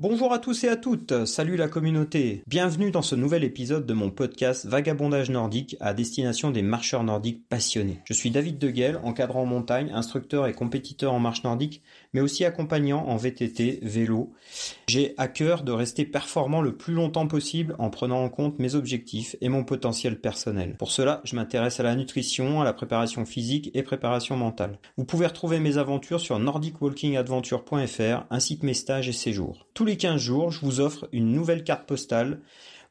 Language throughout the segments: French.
Bonjour à tous et à toutes, salut la communauté. Bienvenue dans ce nouvel épisode de mon podcast Vagabondage nordique à destination des marcheurs nordiques passionnés. Je suis David Deguel, encadrant en montagne, instructeur et compétiteur en marche nordique, mais aussi accompagnant en VTT, vélo. J'ai à cœur de rester performant le plus longtemps possible en prenant en compte mes objectifs et mon potentiel personnel. Pour cela, je m'intéresse à la nutrition, à la préparation physique et préparation mentale. Vous pouvez retrouver mes aventures sur nordicwalkingadventure.fr ainsi que mes stages et séjours. Les 15 jours, je vous offre une nouvelle carte postale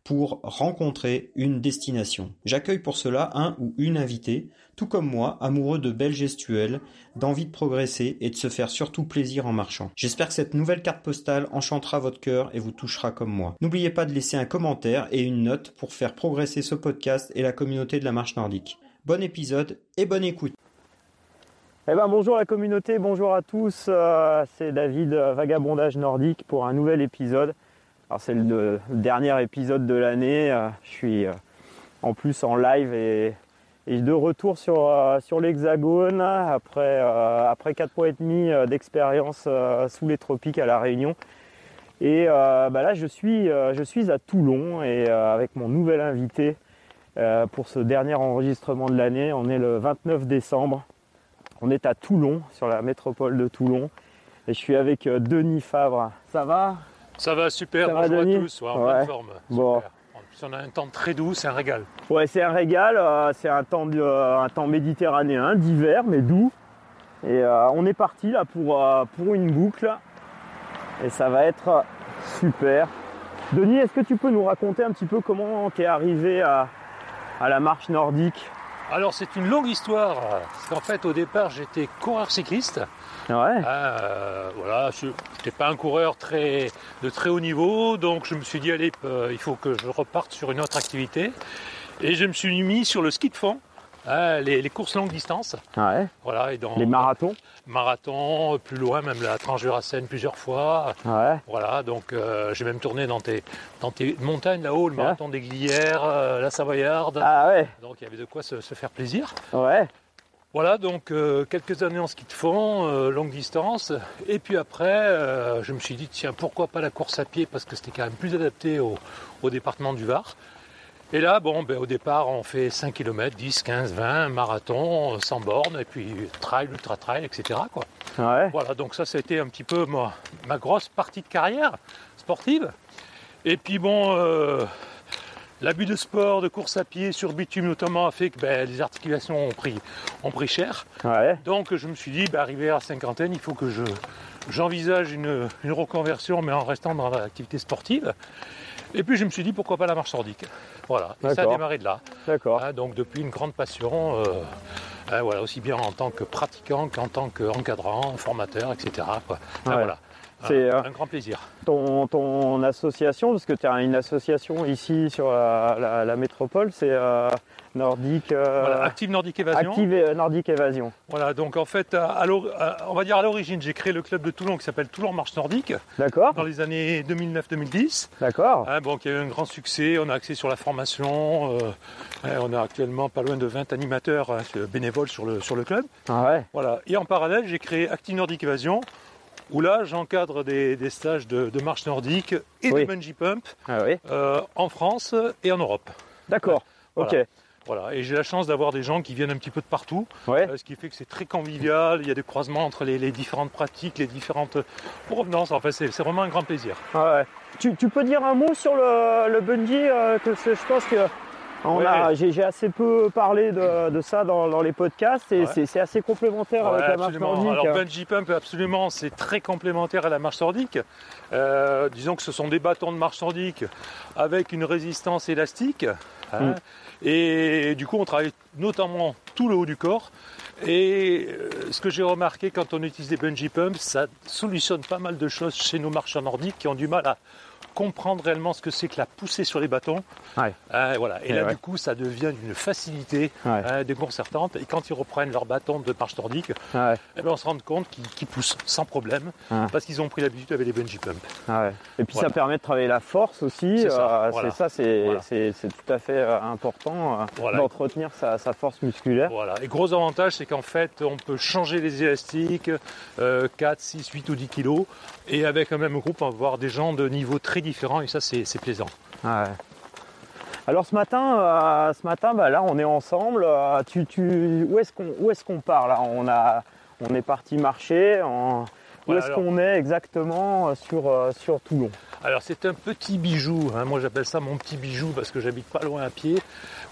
pour rencontrer une destination. J'accueille pour cela un ou une invitée, tout comme moi, amoureux de belles gestuelles, d'envie de progresser et de se faire surtout plaisir en marchant. J'espère que cette nouvelle carte postale enchantera votre cœur et vous touchera comme moi. N'oubliez pas de laisser un commentaire et une note pour faire progresser ce podcast et la communauté de la marche nordique. Bon épisode et bonne écoute. Eh ben, bonjour la communauté, bonjour à tous, euh, c'est David euh, Vagabondage Nordique pour un nouvel épisode. Alors c'est le, dernier épisode de l'année, euh, je suis en plus en live et, de retour sur, l'Hexagone après, après 4 mois et demi d'expérience sous les tropiques à La Réunion. Et bah là je suis, je suis à Toulon et avec mon nouvel invité pour ce dernier enregistrement de l'année, on est le 29 décembre. On est à Toulon, sur la métropole de Toulon. Et je suis avec euh, Denis Favre. Ça va? Ça va super, bonjour à tous, en bonne forme. Bon. En plus, on a un temps très doux, c'est un régal. Ouais, c'est un régal, euh, c'est un temps, euh, un temps méditerranéen, d'hiver, mais doux. Et on est parti là pour, pour une boucle. Et ça va être super. Denis, est-ce que tu peux nous raconter un petit peu comment tu es arrivé à, à la marche nordique? Alors c'est une longue histoire. Parce qu'en fait au départ j'étais coureur cycliste. Ouais. Euh, voilà, je n'étais pas un coureur très, de très haut niveau, donc je me suis dit allez, euh, il faut que je reparte sur une autre activité. Et je me suis mis sur le ski de fond. Ah, les, courses longue distance. Ouais. Voilà, et dans, les marathons. Marathon, plus loin, même la Transjurassienne plusieurs fois. Ouais. Voilà, donc euh, j'ai même tourné dans tes, dans tes montagnes là-haut, le marathon des Glières, euh, la Savoyarde. Ah ouais. Donc il y avait de quoi se, faire plaisir. Ouais. Voilà, donc euh, quelques années en ski de fond, longue distance. Et puis après, je me suis dit, tiens, pourquoi pas la course à pied Parce que c'était quand même plus adapté au, au département du Var. Et là, bon, ben, au départ, on fait 5 km, 10, 15, 20, marathon, sans borne, et puis trail, ultra trail, etc. Quoi. Voilà, donc ça, ça a été un petit peu ma, ma grosse partie de carrière sportive. Et puis bon, euh, l'abus de sport, de course à pied sur bitume notamment, a fait que ben, les articulations ont pris, ont pris cher. Donc je me suis dit, ben, arrivé à la cinquantaine, il faut que je, j'envisage une, une reconversion, mais en restant dans l'activité sportive. Et puis je me suis dit pourquoi pas la marche nordique. Voilà, et ça a démarré de là. D'accord. Hein, donc depuis une grande passion, euh, hein, voilà, aussi bien en tant que pratiquant qu'en tant qu'encadrant, formateur, etc. voilà. C'est un, grand plaisir. Ton, association, parce que tu as une association ici sur la, métropole, c'est euh, Nordique. Euh, Active Nordique Évasion. Active euh, Nordique Évasion. Voilà, donc en fait, on va dire à l'origine, j'ai créé le club de Toulon qui s'appelle Toulon Marche Nordique. D'accord. Dans les années 2009-2010. D'accord. Hein, bon, qui a eu un grand succès, on a accès sur la formation. Hein, on a actuellement pas loin de 20 animateurs hein, bénévoles sur le, sur le club. Ah ouais. Voilà. Et en parallèle, j'ai créé Active Nordique Évasion où là j'encadre des, stages de, marche nordique et de bungee pump ah euh, en France et en Europe. D'accord, ok. Voilà, et j'ai la chance d'avoir des gens qui viennent un petit peu de partout, euh, ce qui fait que c'est très convivial, il y a des croisements entre les, différentes pratiques, les différentes provenances, enfin c'est vraiment un grand plaisir. Ah tu, peux dire un mot sur le, bungee, euh, que je pense que j'ai, assez peu parlé de, ça dans, les podcasts et c'est, assez complémentaire avec la marche nordique. Alors bungee pump, absolument, c'est très complémentaire à la marche nordique. Euh, disons que ce sont des bâtons de marche nordique avec une résistance élastique. Hein. Mm. Et du coup, on travaille notamment tout le haut du corps. Et euh, ce que j'ai remarqué quand on utilise des bungee pumps, ça solutionne pas mal de choses chez nos marcheurs nordiques qui ont du mal à comprendre réellement ce que c'est que la poussée sur les bâtons. Euh, voilà. Et, là, du coup, ça devient d'une facilité euh, déconcertante. Et quand ils reprennent leur bâton de marche nordique, eh ben, on se rend compte qu'ils poussent sans problème parce qu'ils ont pris l'habitude avec les bungee pumps. Et puis ça permet de travailler la force aussi. C'est ça, euh, c'est tout à fait important d'entretenir sa, force musculaire. Voilà. Et gros avantage, c'est qu'en fait, on peut changer les élastiques, euh, 4, 6, 8 ou 10 kilos. Et avec un même groupe, on va voir des gens de niveaux très Et ça, c'est plaisant. Ouais. Alors ce matin, euh, ce matin, bah, là on est ensemble. Euh, tu, tu, où est-ce qu'on, qu'on part là? On a, on est parti marcher. en- où Voilà, est-ce qu'on est exactement euh, sur, euh, sur Toulon? Alors c'est un petit bijou, hein. moi j'appelle ça mon petit bijou parce que j'habite pas loin à pied.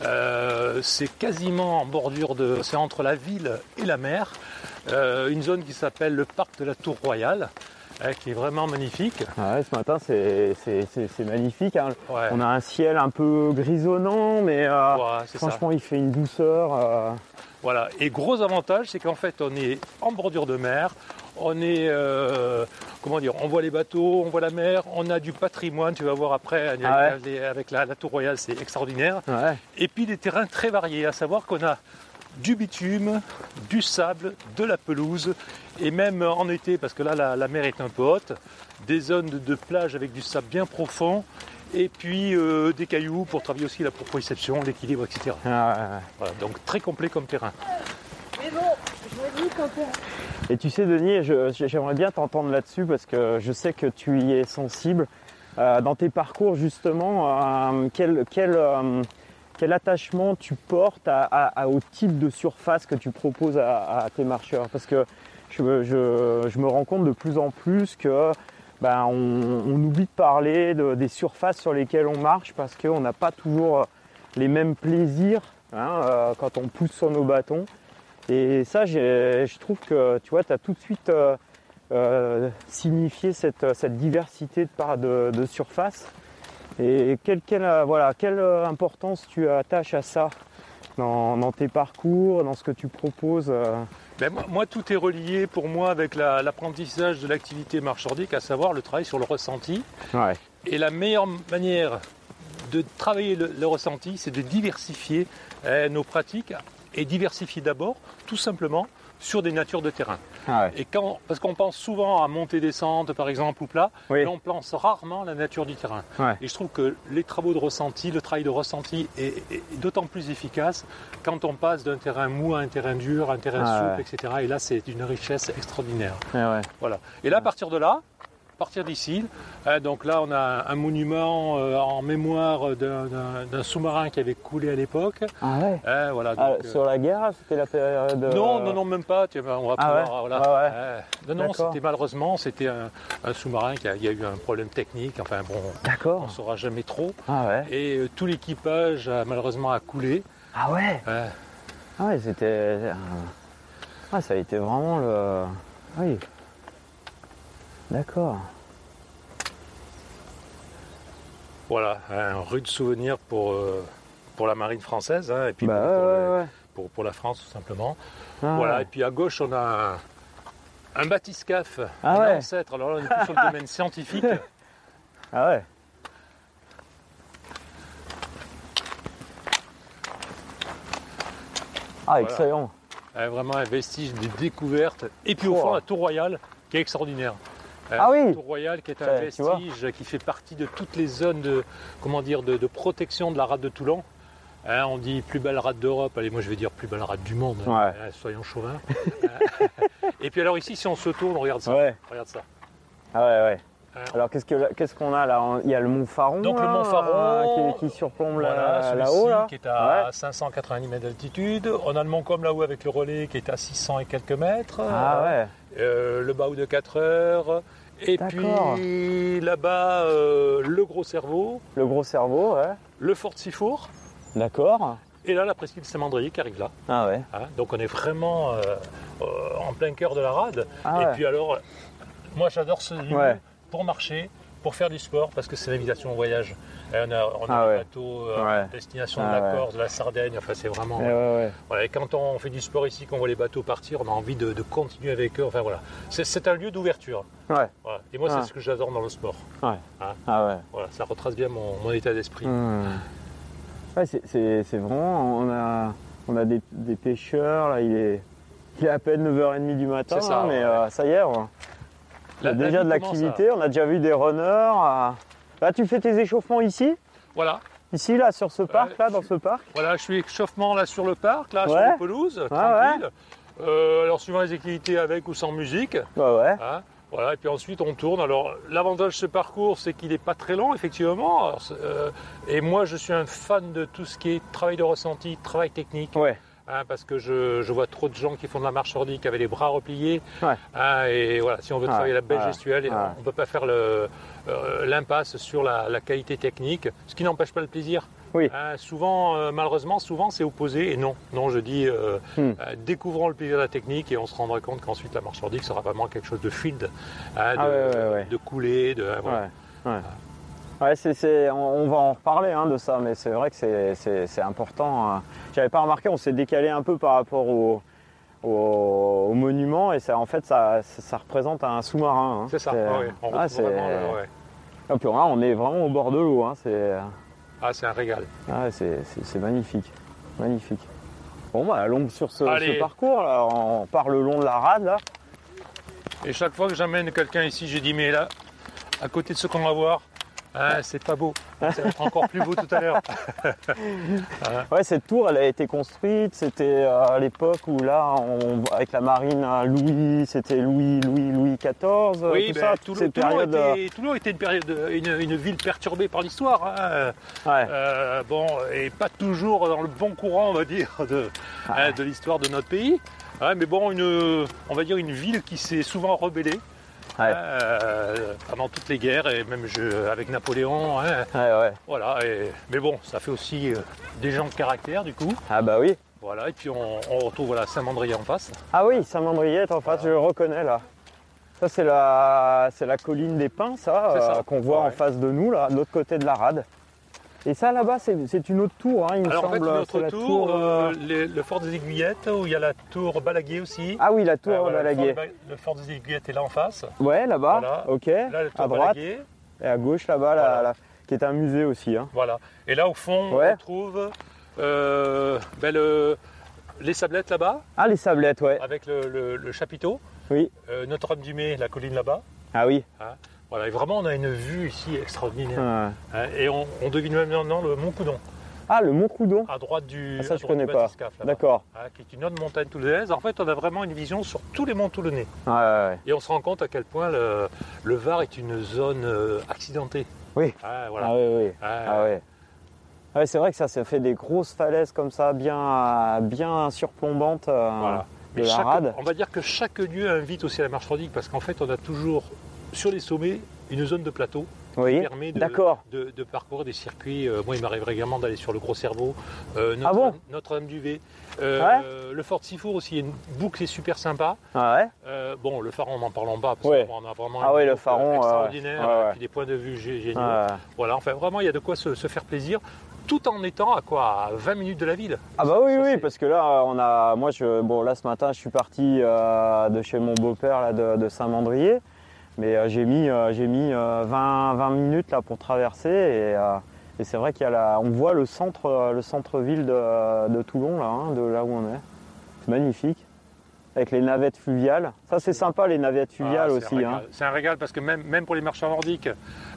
Euh, c'est quasiment en bordure de... C'est entre la ville et la mer. Euh, une zone qui s'appelle le parc de la Tour Royale, qui est vraiment magnifique. Ouais, ce matin c'est, magnifique. hein. Ouais. On a un ciel un peu grisonnant, mais euh, ça. franchement il fait une douceur. euh, Voilà. Et gros avantage, c'est qu'en fait, on est en bordure de mer. On est, euh, comment dire, on voit les bateaux, on voit la mer, on a du patrimoine. Tu vas voir après avec, Ah ouais. les- avec la, la tour royale, c'est extraordinaire. ouais. Et puis des terrains très variés, à savoir qu'on a du bitume, du sable, de la pelouse, et même en été, parce que là la, la mer est un peu haute, des zones de, de plage avec du sable bien profond, et puis euh, des cailloux pour travailler aussi la proprioception, l'équilibre, etc. Ouais, ouais, ouais. Voilà, donc très complet comme terrain. Et tu sais, Denis, je- j'aimerais bien t'entendre là-dessus parce que je sais que tu y es sensible. Euh, dans tes parcours, justement, euh, quel, quel, euh, quel attachement tu portes au type de surface que tu proposes à, tes marcheurs? Parce que je, me- rends compte de plus en plus que ben, on, oublie de parler de- des surfaces sur lesquelles on marche parce qu'on n'a pas toujours les mêmes plaisirs hein, euh, quand on pousse sur nos bâtons. Et ça, je trouve que tu vois, as tout de suite euh, euh, signifié cette, diversité de surface. Et quelle, quelle, euh, voilà, quelle euh, importance tu attaches à ça dans, dans tes parcours, dans ce que tu proposes euh. Ben, moi, moi, tout est relié pour moi avec la- l'apprentissage de l'activité marche nordique, à savoir le travail sur le ressenti. Ouais. Et la meilleure manière de travailler le, le ressenti, c'est de diversifier eh, nos pratiques et diversifier d'abord, tout simplement, sur des natures de terrain. Ah ouais. Et quand, parce qu'on pense souvent à montée-descente, par exemple, ou plat, Oui. mais on pense rarement à la nature du terrain. Ouais. Et je trouve que les travaux de ressenti, le travail de ressenti est, d'autant plus efficace quand on passe d'un terrain mou à un terrain dur, un terrain Ah souple, ouais. etc. Et là, c'est d'une richesse extraordinaire. Ouais. Voilà. Et là, à partir de là, à partir d'ici, hein, donc là, on a un monument euh, en mémoire d'un- sous-marin qui avait coulé à l'époque. Ah ouais. Hein, voilà, Ah, donc, sur la guerre, c'était la période. euh, non, non, non, même pas. Tu vois, on va Ah pouvoir, ouais voilà. Ah ouais. Euh, non, non, c'était malheureusement, c'était un, un sous-marin qui a, il y a eu un problème technique. Enfin bon, on D'accord. ne saura jamais trop. Ah ouais. Et euh, tout l'équipage a malheureusement a coulé. Ah ouais. Ah ouais, c'était. Ah, ça a été vraiment le. Oui. D'accord. voilà, un rude souvenir pour, euh, pour la marine française hein, et puis Bah pour, ouais, pour le- ouais, ouais. pour- pour la France tout simplement. Ah Voilà, ouais. et puis à gauche, on a un, un bathyscaphe, Ah un ancêtre. Alors là, on est plus sur le domaine scientifique. Ah ouais. Ah, excellent. Euh, vraiment un vestige de découverte. Et puis au fond, la tour royale, qui est extraordinaire. Euh, Ah oui. Tour royale, qui est un vestige qui fait partie de toutes les zones de, comment dire, de, de protection de la rade de Toulon. Hein, on dit plus belle rade d'Europe, allez moi je vais dire plus belle rade du monde, hein. Ouais. Hein, soyons chauvins. Euh, et puis alors ici si on se tourne, regarde ça. Ouais. Regarde ça. Ah ouais, ouais. Alors qu'est-ce que qu'est-ce qu'on a là? Il y a le Mont Faron. Donc, le Mont Faron, qui, qui surplombe Voilà, là-haut là. qui est à Ouais. 590 mètres d'altitude. On a le Mont Comme là-haut avec le relais qui est à 600 et quelques mètres. Ah ouais. Euh, le Baou de 4 heures. Et puis là-bas, euh, le Gros Cerveau, Le gros cerveau, ouais. le Fort de Sifour. D'accord. Et là, la presqu'île Saint-Mandrier qui arrive là. Ah ouais. hein. Donc on est vraiment euh, euh, en plein cœur de la rade. Ah et ouais. puis alors, moi j'adore ce lieu Ouais. pour marcher, pour faire du sport, parce que c'est l'invitation au voyage. Et on a, on a Ah ouais. bateau euh, Ouais. destination Ah de la ouais. Corse, de la Sardaigne, enfin c'est vraiment... Voilà, et quand on fait du sport ici, qu'on voit les bateaux partir, on a envie de, de continuer avec eux. Enfin voilà, c'est, un lieu d'ouverture. Voilà. Et moi, Ah. c'est ce que j'adore dans le sport. Ah ouais. Voilà, ça retrace bien mon, mon état d'esprit. Hmm. C'est- vraiment. On a, on a des, des pêcheurs, là, il est, il est à peine 9h30 du matin, ça, hein, mais euh, ça y est, on La- a la déjà de l'activité, on a déjà vu des runners. euh. Là, tu fais tes échauffements ici? Voilà, Ici, là, sur ce parc, là, dans ce parc? Voilà, je suis échauffement là sur le parc, là sur les pelouses, ouais. tranquille. Euh, alors suivant les activités avec ou sans musique. Ouais, ouais. hein. voilà, et puis ensuite on tourne. Alors l'avantage de ce parcours, c'est qu'il n'est pas très long, effectivement. Alors, euh, et moi, je suis un fan de tout ce qui est travail de ressenti, travail technique. Ouais. Hein, parce que je, je vois trop de gens qui font de la marche nordique avec les bras repliés. Ouais. hein, et voilà, si on veut Ouais, travailler la belle ouais, gestuelle, on ne peut pas faire euh, l'impasse sur la, la qualité technique, ce qui n'empêche pas le plaisir. Oui. Hein, souvent, euh, malheureusement, souvent c'est opposé. Et non, non, je dis, euh, Hmm. découvrons le plaisir de la technique et on se rendra compte qu'ensuite la marche nordique sera vraiment quelque chose de fluide, de, Ah de coulé, de voilà. Ouais, on, on va en reparler hein, de ça, mais c'est vrai que c'est, important. hein. J'avais pas remarqué, on s'est décalé un peu par rapport au, au, au monument et ça, en fait, ça, ça, ça représente un sous-marin. hein. C'est ça. Ah on ah, vraiment ouais. Ah, puis est vraiment au bord de l'eau. hein, C'est, Ah, c'est un régal. ah, c'est, magnifique, magnifique. Bon, bah, longue sur ce parcours, là, on part le long de la rade, là. Et chaque fois que j'amène quelqu'un ici, je dis mais là, à côté de ce qu'on va voir, hein, c'est pas beau. Ça va être encore plus beau tout à l'heure. Ouais, cette tour, elle a été construite. C'était euh, à l'époque où là, on- avec la marine à Louis, c'était Louis, Louis, Louis XIV. Oui, tout ben, ça, Toulon, périodes. euh, était, Toulon était une, période, une, une ville perturbée par l'histoire. hein. Ouais. Euh, bon, et pas toujours dans le bon courant, on va dire, de, Ah. hein, de l'histoire de notre pays. Ouais, mais bon, une, on va dire une ville qui s'est souvent rebellée Ouais. euh, pendant toutes les guerres, et même je- avec Napoléon. hein. Ouais, ouais. voilà, et- mais bon, ça fait aussi euh, des gens de caractère, du coup. Ah bah oui. Voilà, et puis on, on retrouve voilà, Saint-Mandrier en face. Ah oui, Saint-Mandriette en face, je le reconnais là. Ça c'est la, c'est la colline des pins, ça, euh, qu'on voit en face de nous, là, de l'autre côté de la rade. Et ça là-bas, c'est, une autre tour, hein, il me Alors en fait, semble. une autre c'est la tour, euh, euh, les- le fort des Aiguillettes, où il y a la tour Balaguer aussi. Ah oui, la tour Euh, voilà, le, Balaguer. fort, le fort des Aiguillettes est là en face. Ouais, là-bas, Voilà. ok. Là, le tour à droite Balaguer. et à gauche là-bas, qui est un musée aussi. Hein. Voilà. Et là, au fond, Ouais. on trouve euh, ben, le- les sablettes là-bas, Ah, les sablettes, ouais. avec le, chapiteau. Oui. Notre-Dame-du-Mai, la colline là-bas. Ah oui. Voilà. Et vraiment, on a une vue ici extraordinaire. Ouais. Hein, et on, on devine même maintenant le Mont Coudon, Ah, le Mont Coudon. à droite du, Ah, ça, à je connais pas. D'accord. Hein, qui est une autre montagne toulonnaise. En fait, on a vraiment une vision sur tous les monts toulonnais. Ouais, ouais, ouais. Et on se rend compte à quel point le, le Var est une zone euh, accidentée. Oui. Ah, voilà. Ah oui, oui. Ah, Ah ouais. Ouais, c'est vrai que ça, ça fait des grosses falaises comme ça, bien, bien surplombantes euh, voilà. de Mais la chaque- rade. on va dire que chaque lieu invite aussi à la marche nordique parce qu'en fait, on a toujours sur les sommets une zone de plateau Oui. qui permet de, D'accord. de- de parcourir des circuits. Euh, moi, il m'arrive régulièrement d'aller sur le Gros Cerveau, euh, Ah bon? Notre-Dame du V, euh, Ouais. le Fort de Sifour aussi, une boucle est super sympa. Ah ouais? Bon, le Pharaon, n'en parlons pas parce Ouais. qu'on a vraiment Ah ouais, le extraordinaire et puis des points de vue gé- géniaux. Voilà, enfin vraiment, il y a de quoi se, se faire plaisir tout en étant à quoi? À 20 minutes de la ville. Ah bah oui, Ça, oui, c'est- parce que là, on a, moi, je, bon, là ce matin, je suis parti euh, de chez mon beau-père là, de, de Saint-Mandrier, mais euh, j'ai mis, euh, j'ai mis euh, 20, 20 minutes là pour traverser et, euh, et c'est vrai qu'il y a la, on voit le centre, le centre-ville de, de Toulon là, hein, de là où on est. C'est magnifique, avec les navettes fluviales. Ça, c'est sympa les navettes fluviales Ah, un aussi. hein. C'est un régal parce que même, même pour les marcheurs nordiques,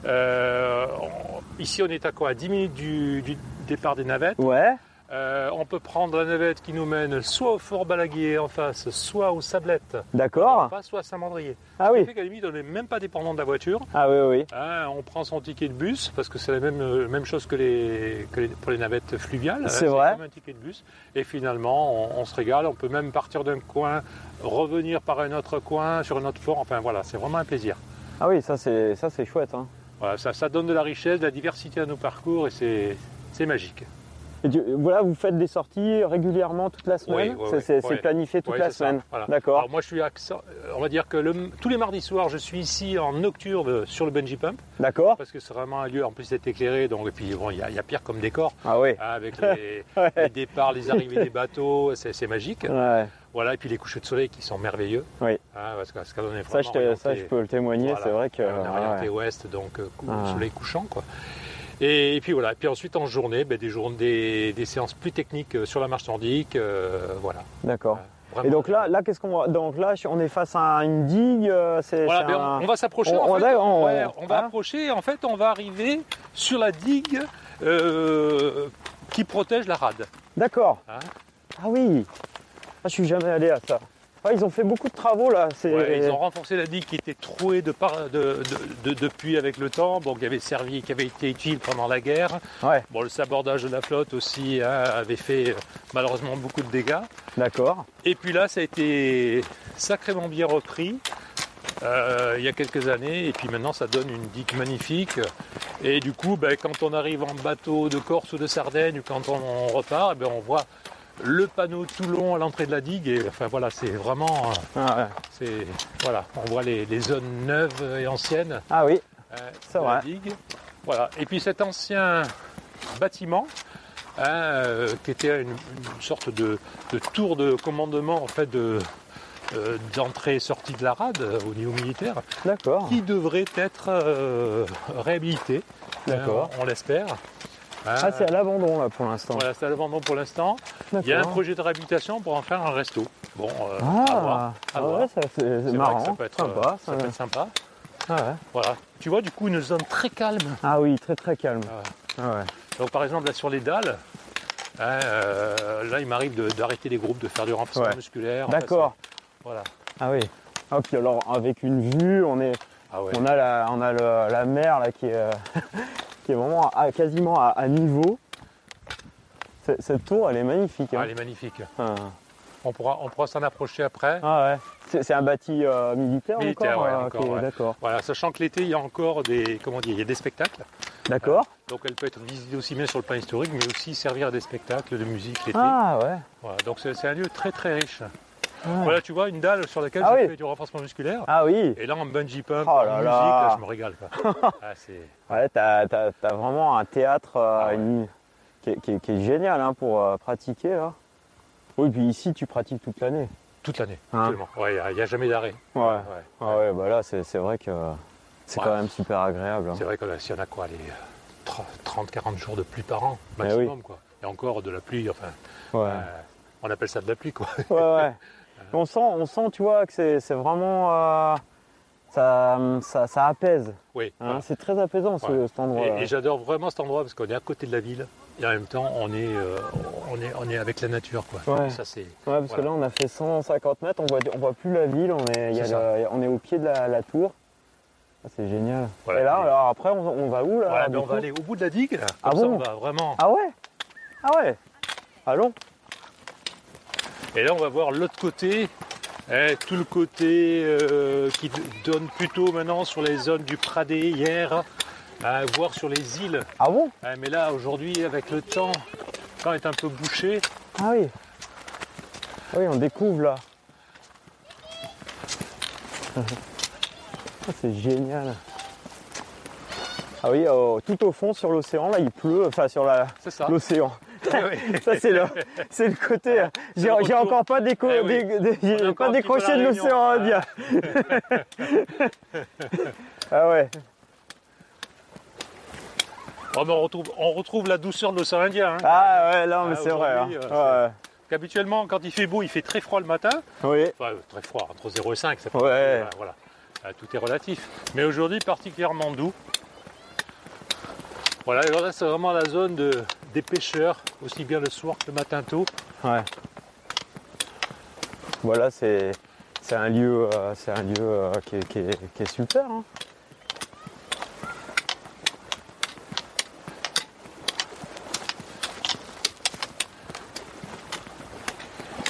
euh, on- ici on est à quoi? À 10 minutes du, du départ des navettes. Ouais. Euh, on peut prendre la navette qui nous mène soit au Fort Balaguier en face, soit aux Sablettes D'accord. face, soit à Saint-Mandrier. Ah Ce qui oui. fait qu'à la limite, on n'est même pas dépendant de la voiture. Ah oui, oui. Hein, on prend son ticket de bus parce que c'est la même, euh, même chose que, les, que les- pour les navettes fluviales. hein, C'est vrai. comme un ticket de bus. Et finalement, on, on se régale. On peut même partir d'un coin, revenir par un autre coin, sur un autre fort. Enfin voilà, c'est vraiment un plaisir. Ah oui, ça c'est, ça c'est chouette. hein. Voilà, ça, ça donne de la richesse, de la diversité à nos parcours et c'est magique. Et tu- voilà, vous faites des sorties régulièrement toute la semaine. Oui, oui, c'est, oui, c'est- c'est planifié toute la c'est ça, semaine. voilà. D'accord. Alors moi, je suis accent- on va dire que le- tous les mardis soirs, je suis ici en nocturne sur le bungee pump D'accord. parce que c'est vraiment un lieu en plus d'être éclairé. Donc et puis bon, il y, a- il y a pire comme décor Ah oui. hein, avec les, Ouais. les départs, les arrivées des bateaux, c'est c'est magique. Ouais. Voilà, et puis les couchers de soleil qui sont merveilleux. Oui. Hein, parce que parce qu'on est Ça, je, te- ça, orienté- je peux le témoigner. voilà, C'est vrai que. on est orienté ouais. ouest, donc euh, cou- Ah. soleil couchant, quoi. Et, et puis voilà, et puis ensuite en journée, ben, des, journées, des, des séances plus techniques euh, sur la marche nordique, euh, voilà. D'accord. Vraiment. Et donc là, là, qu'est-ce qu'on va Donc là, on est face à une digue. euh, C'est, Voilà, ben, un- on, va s'approcher. on- en on fait, on- ouais, on va hein approcher. et En fait, on va arriver sur la digue euh, qui protège la rade. D'accord. Hein Ah oui. Ah, je suis jamais allé à ça. Ils ont fait beaucoup de travaux là. Ouais, ils ont renforcé la digue qui était trouée de par- de- de- de- depuis avec le temps, bon, qui avait servi, qui avait été utile pendant la guerre. Ouais, Bon, le sabordage de la flotte aussi hein, avait fait euh, malheureusement beaucoup de dégâts. d'accord. Et puis là, ça a été sacrément bien repris euh, il y a quelques années. Et puis maintenant, ça donne une digue magnifique. Et du coup, ben, quand on arrive en bateau de Corse ou de Sardaigne, ou quand on, on repart, eh ben, on voit le panneau tout long à l'entrée de la digue. Et enfin voilà, c'est vraiment, euh, Ah, ouais. c'est voilà, on voit les, les zones neuves et anciennes Ah oui, euh, de vrai. la digue. Voilà. Et puis cet ancien bâtiment, hein, euh, qui était une, une sorte de, de tour de commandement en fait de euh, d'entrée et sortie de la rade euh, au niveau militaire, d'accord. qui devrait être euh, réhabilité. D'accord. Hein, on, on l'espère. Hein, Ah, c'est à l'abandon là pour l'instant. voilà, c'est à l'abandon pour l'instant. Il y a un projet de réhabilitation pour en faire un resto. Bon, euh, à voir. Ah, à ah voir. ouais, ça, c'est marrant, que ça peut être, euh, sympa. ça ça. peut être sympa. Ah, ouais. Voilà. Tu vois, du coup, une zone très calme. Ah oui, très très calme. Ah. Ah ouais. Donc par exemple là sur les dalles, hein, euh, là il m'arrive d'arrêter les groupes, de faire du renforcement Ouais. musculaire. D'accord. Voilà. Ah oui. Ah, puis alors avec une vue, on est, Ah ouais. on a la, on a le- la mer là qui est, euh, qui est vraiment à- quasiment à, à niveau. Cette tour, elle est magnifique. Ah, hein. elle est magnifique. Ah. On pourra, on pourra s'en approcher après. Ah ouais. C'est un bâti euh, militaire, Militaire, encore. ouais, euh, ouais. D'accord. Voilà, sachant que l'été il y a encore des, comment dire, il y a des spectacles. D'accord. Donc elle peut être visitée aussi bien sur le plan historique, mais aussi servir à des spectacles de musique l'été. Ah ouais. Voilà, donc c'est c'est un lieu très très riche. Ouais. Voilà, tu vois une dalle sur laquelle Ah je oui. fais du renforcement musculaire. Ah oui. Et là en bungee pump, Oh en là musique, là. là, je me régale. Quoi. Ah, Ouais, t'as as, vraiment un théâtre euh, Ah ouais. une- qui, est, qui est- qui est génial hein, pour euh, pratiquer là. Oui, puis ici tu pratiques toute l'année. toute l'année. Hein. Ouais, il n'y a, jamais d'arrêt. Ouais. Ouais. Ah ouais, bah là c'est vrai que c'est quand même super agréable. hein. C'est vrai que s'il y en a quoi, les 30-40 jours de pluie par an, Eh maximum, quoi. Et encore de la pluie, enfin, euh, on appelle ça de la pluie, quoi. ouais, ouais. On sent, on sent, tu vois, que c'est vraiment euh, ça, ça, ça apaise. Oui. hein. C'est très apaisant ce, Ouais. cet endroit. Et, et j'adore vraiment cet endroit parce qu'on est à côté de la ville et en même temps, on est, euh, on est, on est avec la nature, quoi. Ouais. Ça. Ouais, parce que là on a fait 150 mètres, on voit, on voit plus la ville, on est, y a le- on est au pied de la, la tour. Ah, c'est génial. Voilà. Et là, alors après, on, on va où là Voilà, du mais on va aller au bout de la digue, là. Ah Comme ça, bon? on va vraiment. Ah ouais? Ah ouais? Allons Et là, on va voir l'autre côté. eh, tout le côté euh, qui donne plutôt maintenant sur les zones du Pradé hier, à voir sur les îles. Ah bon? Ah, mais là, aujourd'hui, avec le temps, le temps est un peu bouché. Ah oui. Ah oui, on découvre là. Ah, c'est génial. Ah oui, au- tout au fond sur l'océan, là il pleut, enfin sur l'océan. Ça c'est le, c'est le côté. J'ai le j'ai retour. encore pas, déco, Eh oui. dé- dé- j'ai encore pas décroché à de l'océan. Indien. ah ouais. Oh, mais on, retrouve, on retrouve la douceur de l'océan Indien. hein. Ah ouais, non mais Ah, c'est vrai. hein. euh, Ouais. Qu'habituellement, quand il fait beau, il fait très froid le matin. Oui. Enfin, euh, très froid, entre 0 et 5. ça peut- Ouais. Voilà, voilà. Euh, tout est relatif. Mais aujourd'hui, particulièrement doux. Voilà, alors là, c'est vraiment la zone de, des pêcheurs, aussi bien le soir que le matin tôt. Ouais. Voilà, c'est c'est un lieu, euh, c'est un lieu euh, qui, est, qui est- qui est super. hein.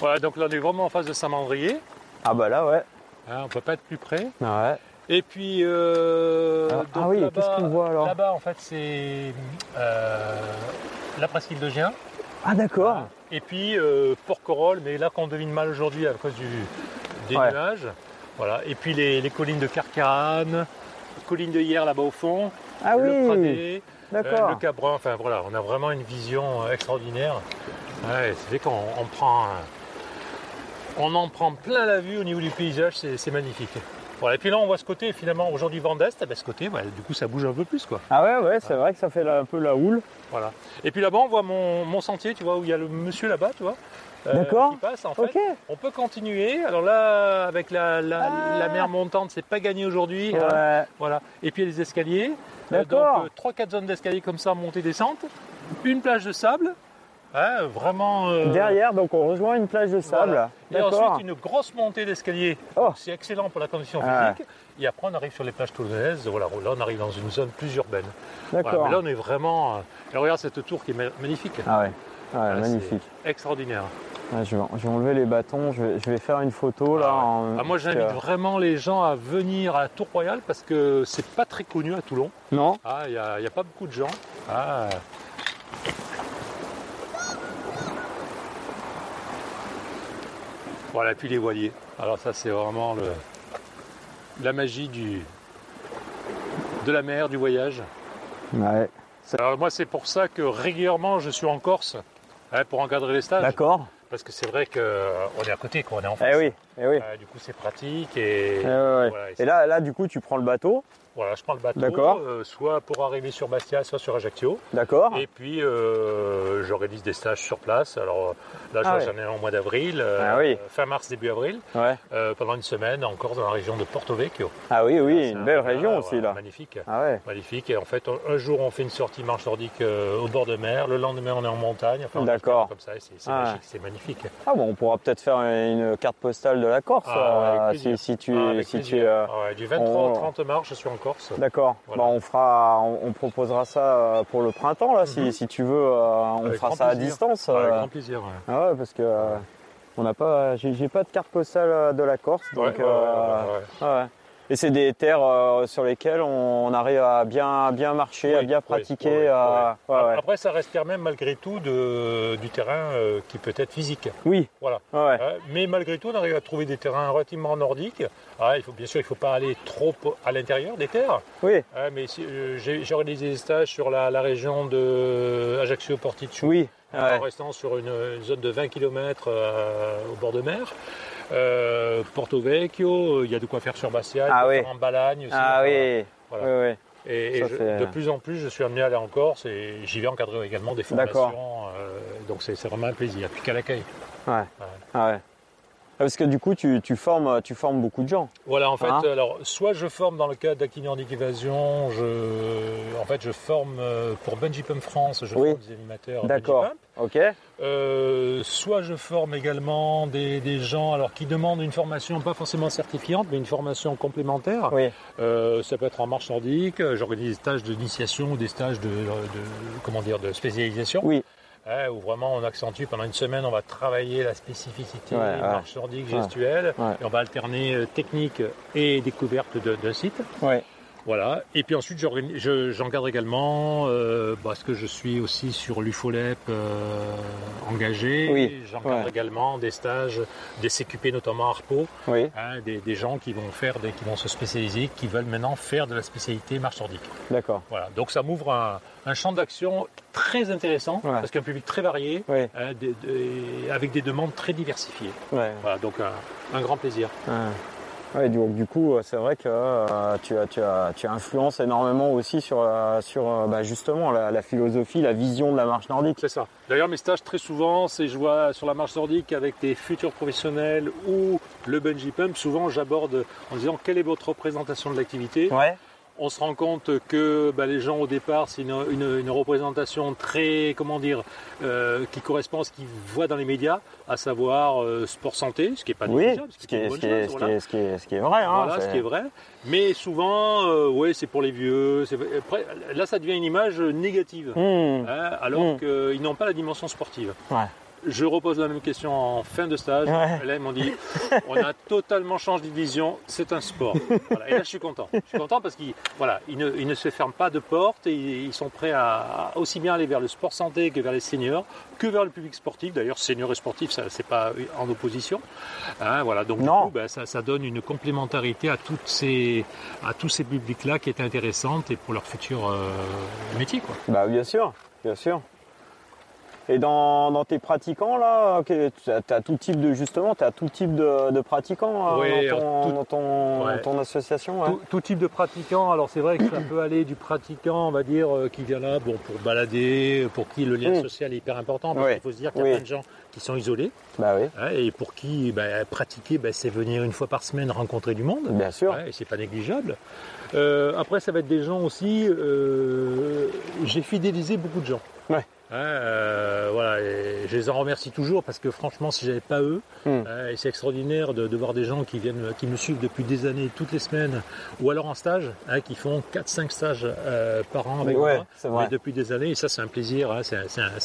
Voilà, donc là, on est vraiment en face de Saint-Mandrier. Ah bah là, ouais. Hein, on peut pas être plus près. Ouais. Et puis, euh, Ah, donc ah oui, qu'est-ce qu'on voit alors? Là-bas, en fait, c'est euh, la presqu'île de Gien. Ah d'accord. Et puis euh, Porquerolles, mais là qu'on devine mal aujourd'hui à cause du, des Ouais. nuages. Voilà. Et puis les, les collines de Carcarane, colline de hier là-bas au fond, Ah le oui, Pradé, euh, le Cabrin. Enfin voilà, on a vraiment une vision euh, extraordinaire. Ouais, c'est vrai qu'on on prend, un- on en prend plein la vue au niveau du paysage, c'est magnifique. Voilà. Et puis là on voit ce côté finalement aujourd'hui vent d'est, eh ben, ce côté, du coup ça bouge un peu plus quoi. Ah ouais, ouais, c'est vrai que ça fait là, un peu la houle. Voilà. Et puis là-bas on voit mon, mon sentier, tu vois, où il y a le monsieur là-bas, tu vois. euh, D'accord. Qui passe en fait. Ok. On peut continuer. Alors là, avec la, la, Ah. la mer montante, c'est pas gagné aujourd'hui. hein. Voilà. Et puis il y a les escaliers. Euh, D'accord. donc 3-4 zones d'escalier comme ça, montée descente. Une plage de sable. Vraiment. euh, Derrière, donc on rejoint une plage de sable. voilà. Et ensuite, une grosse montée d'escalier. Oh. C'est excellent pour la condition Ah. physique. Et après, on arrive sur les plages toulonnaises. Voilà, là, on arrive dans une zone plus urbaine. Voilà, D'accord. mais là, on est vraiment. euh, Et regarde cette tour qui est ma- magnifique. Ah ouais, ouais Ah, magnifique. Extraordinaire. Je, vais, je vais enlever les bâtons, je vais, je vais faire une photo là. Ah ouais. en- Ah, moi, j'invite euh, vraiment les gens à venir à la Tour Royale parce que c'est pas très connu à Toulon. Non Ah, il n'y a, il y a pas beaucoup de gens. Ah. Voilà, puis les voiliers. Alors ça, c'est vraiment le, la magie du, de la mer, du voyage. Ouais. Alors moi, c'est pour ça que régulièrement, je suis en Corse hein, pour encadrer les stages. D'accord. Parce que c'est vrai qu'on est à côté, quoi, on est en face. Eh oui, eh oui. Euh, du coup, c'est pratique et, Eh voilà, et là, là, du coup, tu prends le bateau, voilà, je prends le bateau, D'accord. euh, soit pour arriver sur Bastia, soit sur Ajaccio. d'accord Et puis, euh, j'organise des stages sur place. Alors là, Ah j'en ai un au mois d'avril, euh, Ah oui. fin mars, début avril, Ouais. euh, pendant une semaine, encore dans la région de Porto Vecchio. Ah oui, oui, une un- belle région aussi voilà, là. Magnifique. Ah ouais. Magnifique. Et en fait, un jour, on fait une sortie marche nordique euh, au bord de mer. Le lendemain, on est en montagne. Enfin, D'accord. Comme ça, et c'est c'est Ah. magique, c'est magnifique. Ah bon, on pourra peut-être faire une carte postale de la Corse Ah, euh, si, tu Ah, avec si tu euh, Ah ouais, du 23 on- au 30 mars, je suis en Corse. D'accord. Voilà. Bah, on fera, on, on proposera ça euh, pour le printemps là, si, Mhm. si tu veux, on Avec fera ça à distance. Avec grand plaisir. ouais. Ah ouais, parce que on n'a pas, j'ai pas de carte postale de la Corse, donc. Ouais, Et c'est des terres euh, sur lesquelles on arrive à bien, bien marcher, à bien pratiquer. oui, oui, euh, oui. ouais, ouais. Après, ça reste quand même malgré tout de- du terrain euh, qui peut être physique. Oui. Voilà. Ouais. Euh, mais malgré tout, on arrive à trouver des terrains relativement nordiques. Ah, il faut, bien sûr, il ne faut pas aller trop à l'intérieur des terres. Oui. Ah, mais si- j'ai organisé des stages sur la, la région de Ajaccio-Porticcio. Oui. en restant sur une, une zone de 20 km au bord de mer. Euh, Porto Vecchio, il y a de quoi faire sur Bastia, Ah oui. en Balagne aussi. Ah oui. Voilà. Oui, oui. Et, je- de plus en plus, je suis amené à aller en Corse et j'y vais encadrer également des formations. Euh, donc c'est vraiment un plaisir. Puis qu'à l'accueil. Ah ouais. Parce que du coup, tu, tu formes, tu formes beaucoup de gens. Voilà, en fait, Hein alors soit je forme dans le cadre Nordic Évasion, je, en fait, je forme euh, pour Bungee Pump France, je Oui. forme des animateurs. Bungee D'accord. Pump. Ok. Euh, soit je forme également des, des gens alors qui demandent une formation pas forcément certifiante, mais une formation complémentaire. Oui. Euh, ça peut être en marche nordique. euh, J'organise des stages d'initiation ou des stages de, de- comment dire de spécialisation. Oui. Hein, où vraiment on accentue pendant une semaine, on va travailler la spécificité Ouais, ouais. Ouais. gestuelle, Ouais. et on va alterner euh, technique et découverte de- d'un site. Oui. Voilà. Et puis ensuite, j'organi- je- j'encadre également, euh, parce que je suis aussi sur l'UFOLEP euh, engagé. Oui, J'encadre ouais. également des stages, des CQP, notamment Arpo, Oui. hein, des, des gens qui vont faire, des, qui vont se spécialiser, qui veulent maintenant faire de la spécialité marche nordique. D'accord. Voilà. Donc ça m'ouvre un, un champ d'action très intéressant, Ouais. parce qu'un public très varié, hein, des- des- avec des demandes très diversifiées. Voilà. Donc un, un grand plaisir. Ouais. Du, du coup, euh, c'est vrai que euh, tu, as, tu, as, tu influences énormément aussi sur, euh, sur euh, bah, justement la, la philosophie, la vision de la marche nordique. C'est ça. D'ailleurs, mes stages, très souvent, c'est je vois sur la marche nordique avec des futurs professionnels ou le bungee pump. Souvent, j'aborde en disant quelle est votre représentation de l'activité? Ouais. On se rend compte que bah, les gens, au départ, c'est une, une- une représentation très, comment dire, euh, qui correspond à ce qu'ils voient dans les médias, à savoir euh, sport santé, ce qui n'est pas Oui, négligeable, ce qui est, ce qui est, est, est, est vrai. hein, Voilà, ce qui est vrai. Mais souvent, euh, ouais, c'est pour les vieux. Après, là, ça devient une image négative. Hmm. Hein, alors Mm. qu'ils n'ont pas la dimension sportive. Ouais. Je repose la même question en fin de stage. Ouais. Là, ils m'ont dit on a totalement changé de vision, c'est un sport. Voilà. Et là, je suis content. Je suis content parce qu'ils voilà, ils ne, ils ne se ferment pas de porte et ils sont prêts à, à aussi bien aller vers le sport santé que vers les seniors, que vers le public sportif. D'ailleurs, senior et sportif, ça c'est pas en opposition. Hein, voilà. Donc, du coup, ben, ça, ça donne une complémentarité à, toutes ces, à tous ces publics-là qui est intéressante et pour leur futur euh, métier. Quoi. Bah, bien sûr, bien sûr. Et dans, dans tes pratiquants, là, tu as, tout type de, justement, tu as tout type de, de pratiquants Oui, dans, ton, alors, tout- dans ton, Ouais. dans ton association ouais. Tout, tout type de pratiquant. Alors c'est vrai que ça peut aller du pratiquant, on va dire, euh, qui vient là bon, pour balader, pour qui le lien social est hyper important, parce Oui. qu'il faut se dire qu'il y a Oui. plein de gens qui sont isolés, Bah et pour qui bah, pratiquer, bah, c'est venir une fois par semaine rencontrer du monde. bien sûr. Et c'est pas négligeable. Euh, après, ça va être des gens aussi. euh, J'ai fidélisé beaucoup de gens. Ouais. Hein, euh, voilà, et je les en remercie toujours parce que franchement, si j'avais pas eux, Mm. euh, et c'est extraordinaire de, de voir des gens qui viennent, qui me suivent depuis des années, toutes les semaines, ou alors en stage, hein, qui font 4-5 stages euh, par an avec Ouais, moi, depuis des années, et ça c'est un plaisir, hein, c'est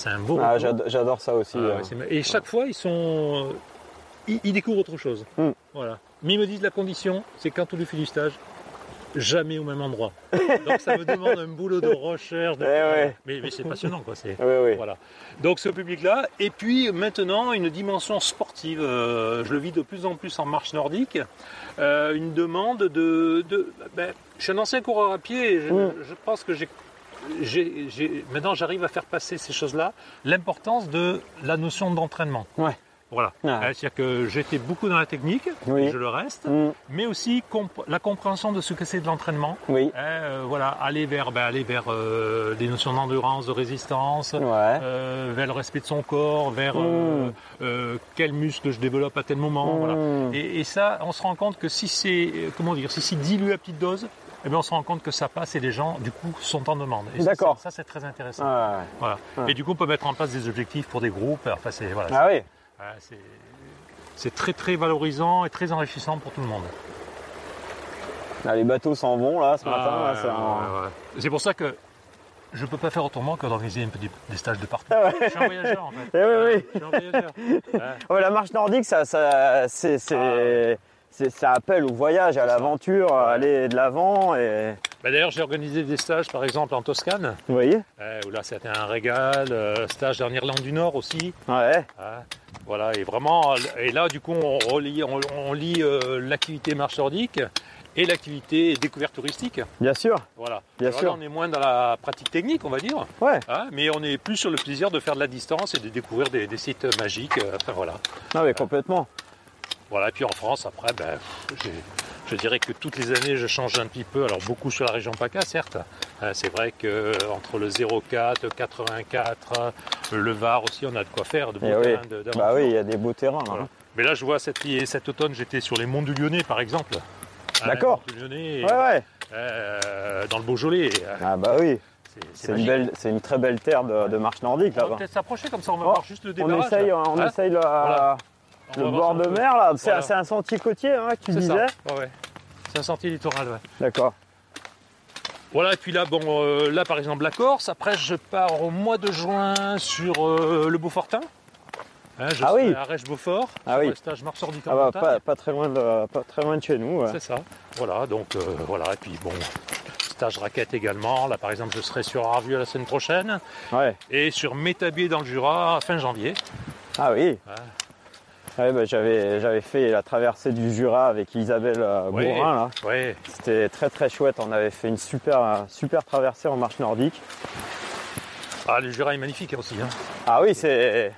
un, beau. Ah, j'adore ça aussi. Ah, et chaque fois, ils sont, ils, ils découvrent autre chose. Mm. Voilà. Mais ils me disent la condition, c'est quand on lui fait du stage, jamais au même endroit. Donc ça me demande un boulot de recherche. de- Eh ouais. Mais, mais c'est passionnant, quoi. C'est Oui, oui. voilà. Donc ce public-là, et puis maintenant une dimension sportive. euh, je le vis de plus en plus en marche nordique. Euh, une demande de, de- ben, je suis un ancien coureur à pied. Et je, Mm. je pense que j'ai- maintenant j'arrive à faire passer ces choses-là, l'importance de la notion d'entraînement. Ouais. Voilà. Ah. Euh, C'est-à-dire que j'étais beaucoup dans la technique, Oui. je le reste, Mm, mais aussi comp- la compréhension de ce que c'est de l'entraînement. oui. Euh, voilà, aller vers, ben, aller vers euh, des notions d'endurance, de résistance, Ouais. euh, vers le respect de son corps, vers Mm. quel muscle je développe à tel moment. Voilà. Mm. Et, et ça, on se rend compte que si c'est, comment dire, si c'est dilué à petite dose, eh bien, on se rend compte que ça passe et les gens, du coup, sont en demande. Ça, D'accord. Ça, c'est très intéressant. Ah, ouais. Voilà. Et du coup, on peut mettre en place des objectifs pour des groupes. Enfin, c'est, voilà, Ah oui. C'est- ouais, c'est, très, très valorisant et très enrichissant pour tout le monde. Ah, les bateaux s'en vont là ce matin. Ah, ouais, c'est un- ouais, ouais. C'est pour ça que je ne peux pas faire autrement que d'organiser des stages de partout. Ah ouais. Je suis un voyageur, en fait. Eh oui, oui. Je suis un voyageur. Ouais. Ouais, la marche nordique, ça, ça, c'est, ça appelle au voyage, à l'aventure, à aller de l'avant. Et... Bah, D'ailleurs, j'ai organisé des stages, par exemple, en Toscane, Vous voyez euh, où là, c'était un régal. euh, stage en Irlande du Nord aussi. Ouais. Voilà, et vraiment, et là, du coup, on relie, on, on lie euh, l'activité marche nordique et l'activité découverte touristique. Bien sûr. Voilà. Bien Alors sûr. Là, on est moins dans la pratique technique, on va dire, Ouais. hein, mais on est plus sur le plaisir de faire de la distance et de découvrir des, des sites magiques. euh, enfin, voilà. Non, mais complètement. Voilà, et puis en France, après, ben, j'ai- je dirais que toutes les années, je change un petit peu. Alors, beaucoup sur la région PACA, certes. Euh, C'est vrai qu'entre le 04, 84, le Var aussi, on a de quoi faire, de beaux Eh oui. terrains de-. Bah oui, il y a des beaux terrains. là, Voilà. hein. Mais là, je vois cet, cet automne, j'étais sur les monts du Lyonnais, par exemple. Hein, D'accord. Ouais, ouais. euh, dans le Beaujolais. euh, Ah bah oui. c'est- une, une très belle terre de, de marche nordique On va peut-être s'approcher, comme ça, on va Oh, voir juste le On démarrage. essaye, là. on Hein essaye la- Voilà. Le bord de mer là. C'est Voilà. un sentier côtier hein, tu disais. Ouais. C'est un sentier littoral, ouais. D'accord. Voilà, et puis là, bon, euh, là par exemple la Corse. Après, je pars au mois de juin sur euh, le Beaufortin. Hein, je Ah oui. à Rèche-Beaufort. Ah oui. le stage Marche Nordique en Ah bah, pas, pas très loin de, pas très loin de chez nous. ouais. C'est ça. Voilà, donc euh, voilà. Et puis bon, stage raquette également. Là, par exemple, je serai sur Arvieux la semaine prochaine Ouais. et sur Métabier dans le Jura fin janvier. Ah oui. Ouais. Ouais, bah, j'avais, j'avais fait la traversée du Jura avec Isabelle euh, Oui. Bourrin là. Ouais. C'était très très chouette. On avait fait une super, euh, super traversée en marche nordique. Ah, le Jura est magnifique aussi. hein. Ah oui, c'est.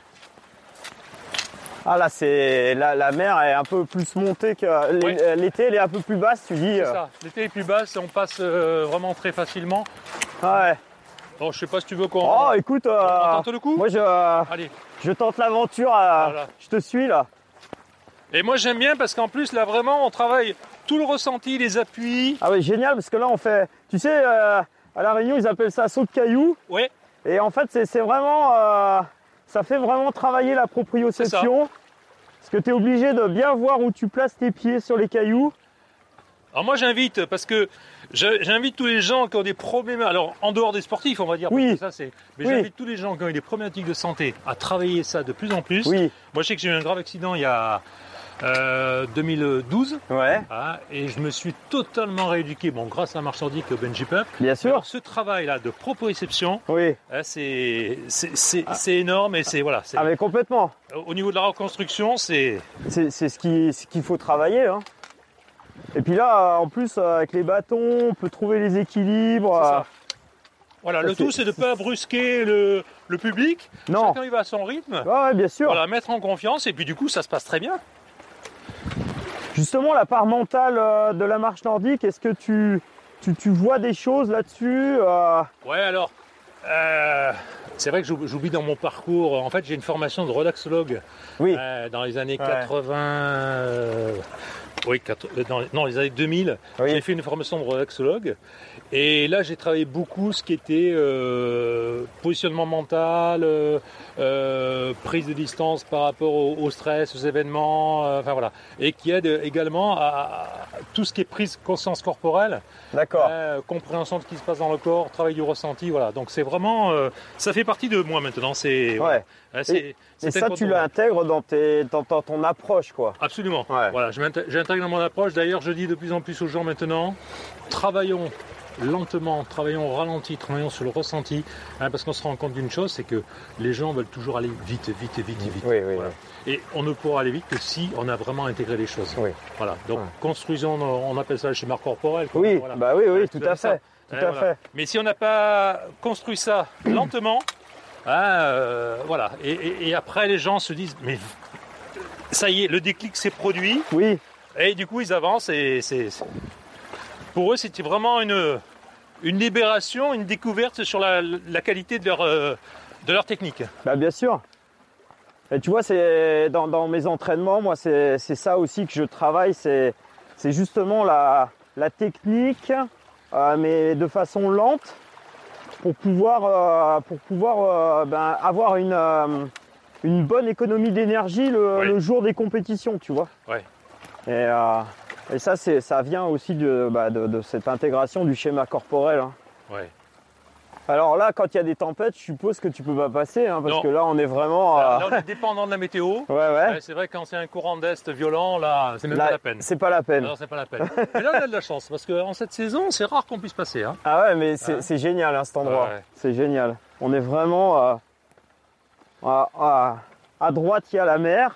Ah là, c'est la, la mer est un peu plus montée que l'été, elle est un peu plus basse. Tu dis. C'est euh, ça. L'été est plus basse et on passe euh, vraiment très facilement. Ouais. Bon, je sais pas si tu veux qu'on Oh, écoute, euh, on tente le coup? moi je, Allez. Je tente l'aventure. euh, Voilà. Je te suis là. Et moi j'aime bien parce qu'en plus là vraiment on travaille tout le ressenti, les appuis. Ah oui, génial parce que là on fait. Tu sais, euh, à la Réunion ils appellent ça saut de cailloux. Ouais, Et en fait, c'est vraiment. euh, ça fait vraiment travailler la proprioception. Parce que tu es obligé de bien voir où tu places tes pieds sur les cailloux. Alors moi j'invite parce que j'invite tous les gens qui ont des problèmes. Alors en dehors des sportifs on va dire. Oui. parce que ça c'est. Mais Oui. j'invite tous les gens qui ont eu des problématiques de santé à travailler ça de plus en plus. Oui. Moi je sais que j'ai eu un grave accident il y a euh, 2012 Ouais, hein, et je me suis totalement rééduqué. Bon grâce à nordique et au Benji Pump. bien sûr. Alors, ce travail là de proprioception, Oui. hein, c'est c'est- énorme et c'est voilà. Ah, mais complètement. Au niveau de la reconstruction c'est C'est ce qui- ce qu'il faut travailler. hein. Et puis là, euh, en plus, euh, avec les bâtons, on peut trouver les équilibres. Euh, ça. Voilà, le tout, c'est de ne pas brusquer le, le public. Non. Chacun il va à son rythme. Ouais, ouais, bien sûr. Voilà, mettre en confiance et puis du coup, ça se passe très bien. Justement, la part mentale de la marche nordique, est-ce que tu, tu, tu vois des choses là-dessus euh, Ouais, alors, euh, c'est vrai que j'oub- j'oublie dans mon parcours. En fait, j'ai une formation de relaxologue Oui. euh, dans les années Ouais. 80. Oui, quatre- euh, dans, non, les années 2000, Oui. j'ai fait une formation de relaxologue. Et là, j'ai travaillé beaucoup ce qui était euh, positionnement mental, euh, euh, prise de distance par rapport au, au stress, aux événements, euh, enfin voilà. Et qui aide également à, à tout ce qui est prise de conscience corporelle, D'accord. compréhension de ce qui se passe dans le corps, travail du ressenti, voilà. Donc c'est vraiment, ça fait partie de moi maintenant. C'est, Ouais. Ouais, Et ça, tu l'intègres dans, tes, dans, dans ton approche, quoi. Absolument. Ouais. Voilà, j'intègre dans mon approche. D'ailleurs, je dis de plus en plus aux gens maintenant, travaillons lentement, travaillons au ralenti, travaillons sur le ressenti, hein, parce qu'on se rend compte d'une chose, c'est que les gens veulent toujours aller vite, vite, vite, vite. Oui, oui, Voilà. Et on ne pourra aller vite que si on a vraiment intégré les choses. Oui. Voilà. Donc, Ouais. construisons, on appelle ça le schéma corporel. quoi. Oui, Voilà. bah oui, oui, tout à ça. fait. Tout Hein, à voilà. fait. Mais si on n'a pas construit ça lentement, hein, euh, voilà. Et, et- et après, les gens se disent, mais ça y est, le déclic s'est produit. Oui, Et du coup, ils avancent et c'est. Pour eux, c'était vraiment une, une libération, une découverte sur la, la qualité de leur, euh, de leur technique. bah bien sûr. Et tu vois, c'est dans, dans mes entraînements, moi, c'est ça aussi que je travaille, c'est justement la, la technique, euh, mais de façon lente, pour pouvoir, euh, pour pouvoir ben, avoir une, une bonne économie d'énergie le, le jour des compétitions, tu vois. Ouais. Et, et ça, c'est ça vient aussi de, bah, de, de cette intégration du schéma corporel. hein. Ouais. Alors là, quand il y a des tempêtes, je suppose que tu peux pas passer, hein, parce Non. que là, on est vraiment. Euh, là, on est dépendant de la météo. Ouais, ouais. C'est vrai que quand c'est un courant d'est violent, là, c'est même Là, pas la peine. C'est pas la peine. Alors, c'est pas la peine. Mais là, on a de la chance parce qu'en cette saison, c'est rare qu'on puisse passer. Hein. Ah ouais, mais c'est Hein génial cet endroit. Ouais. C'est génial. On est vraiment euh, à, à- à droite, il y a la mer.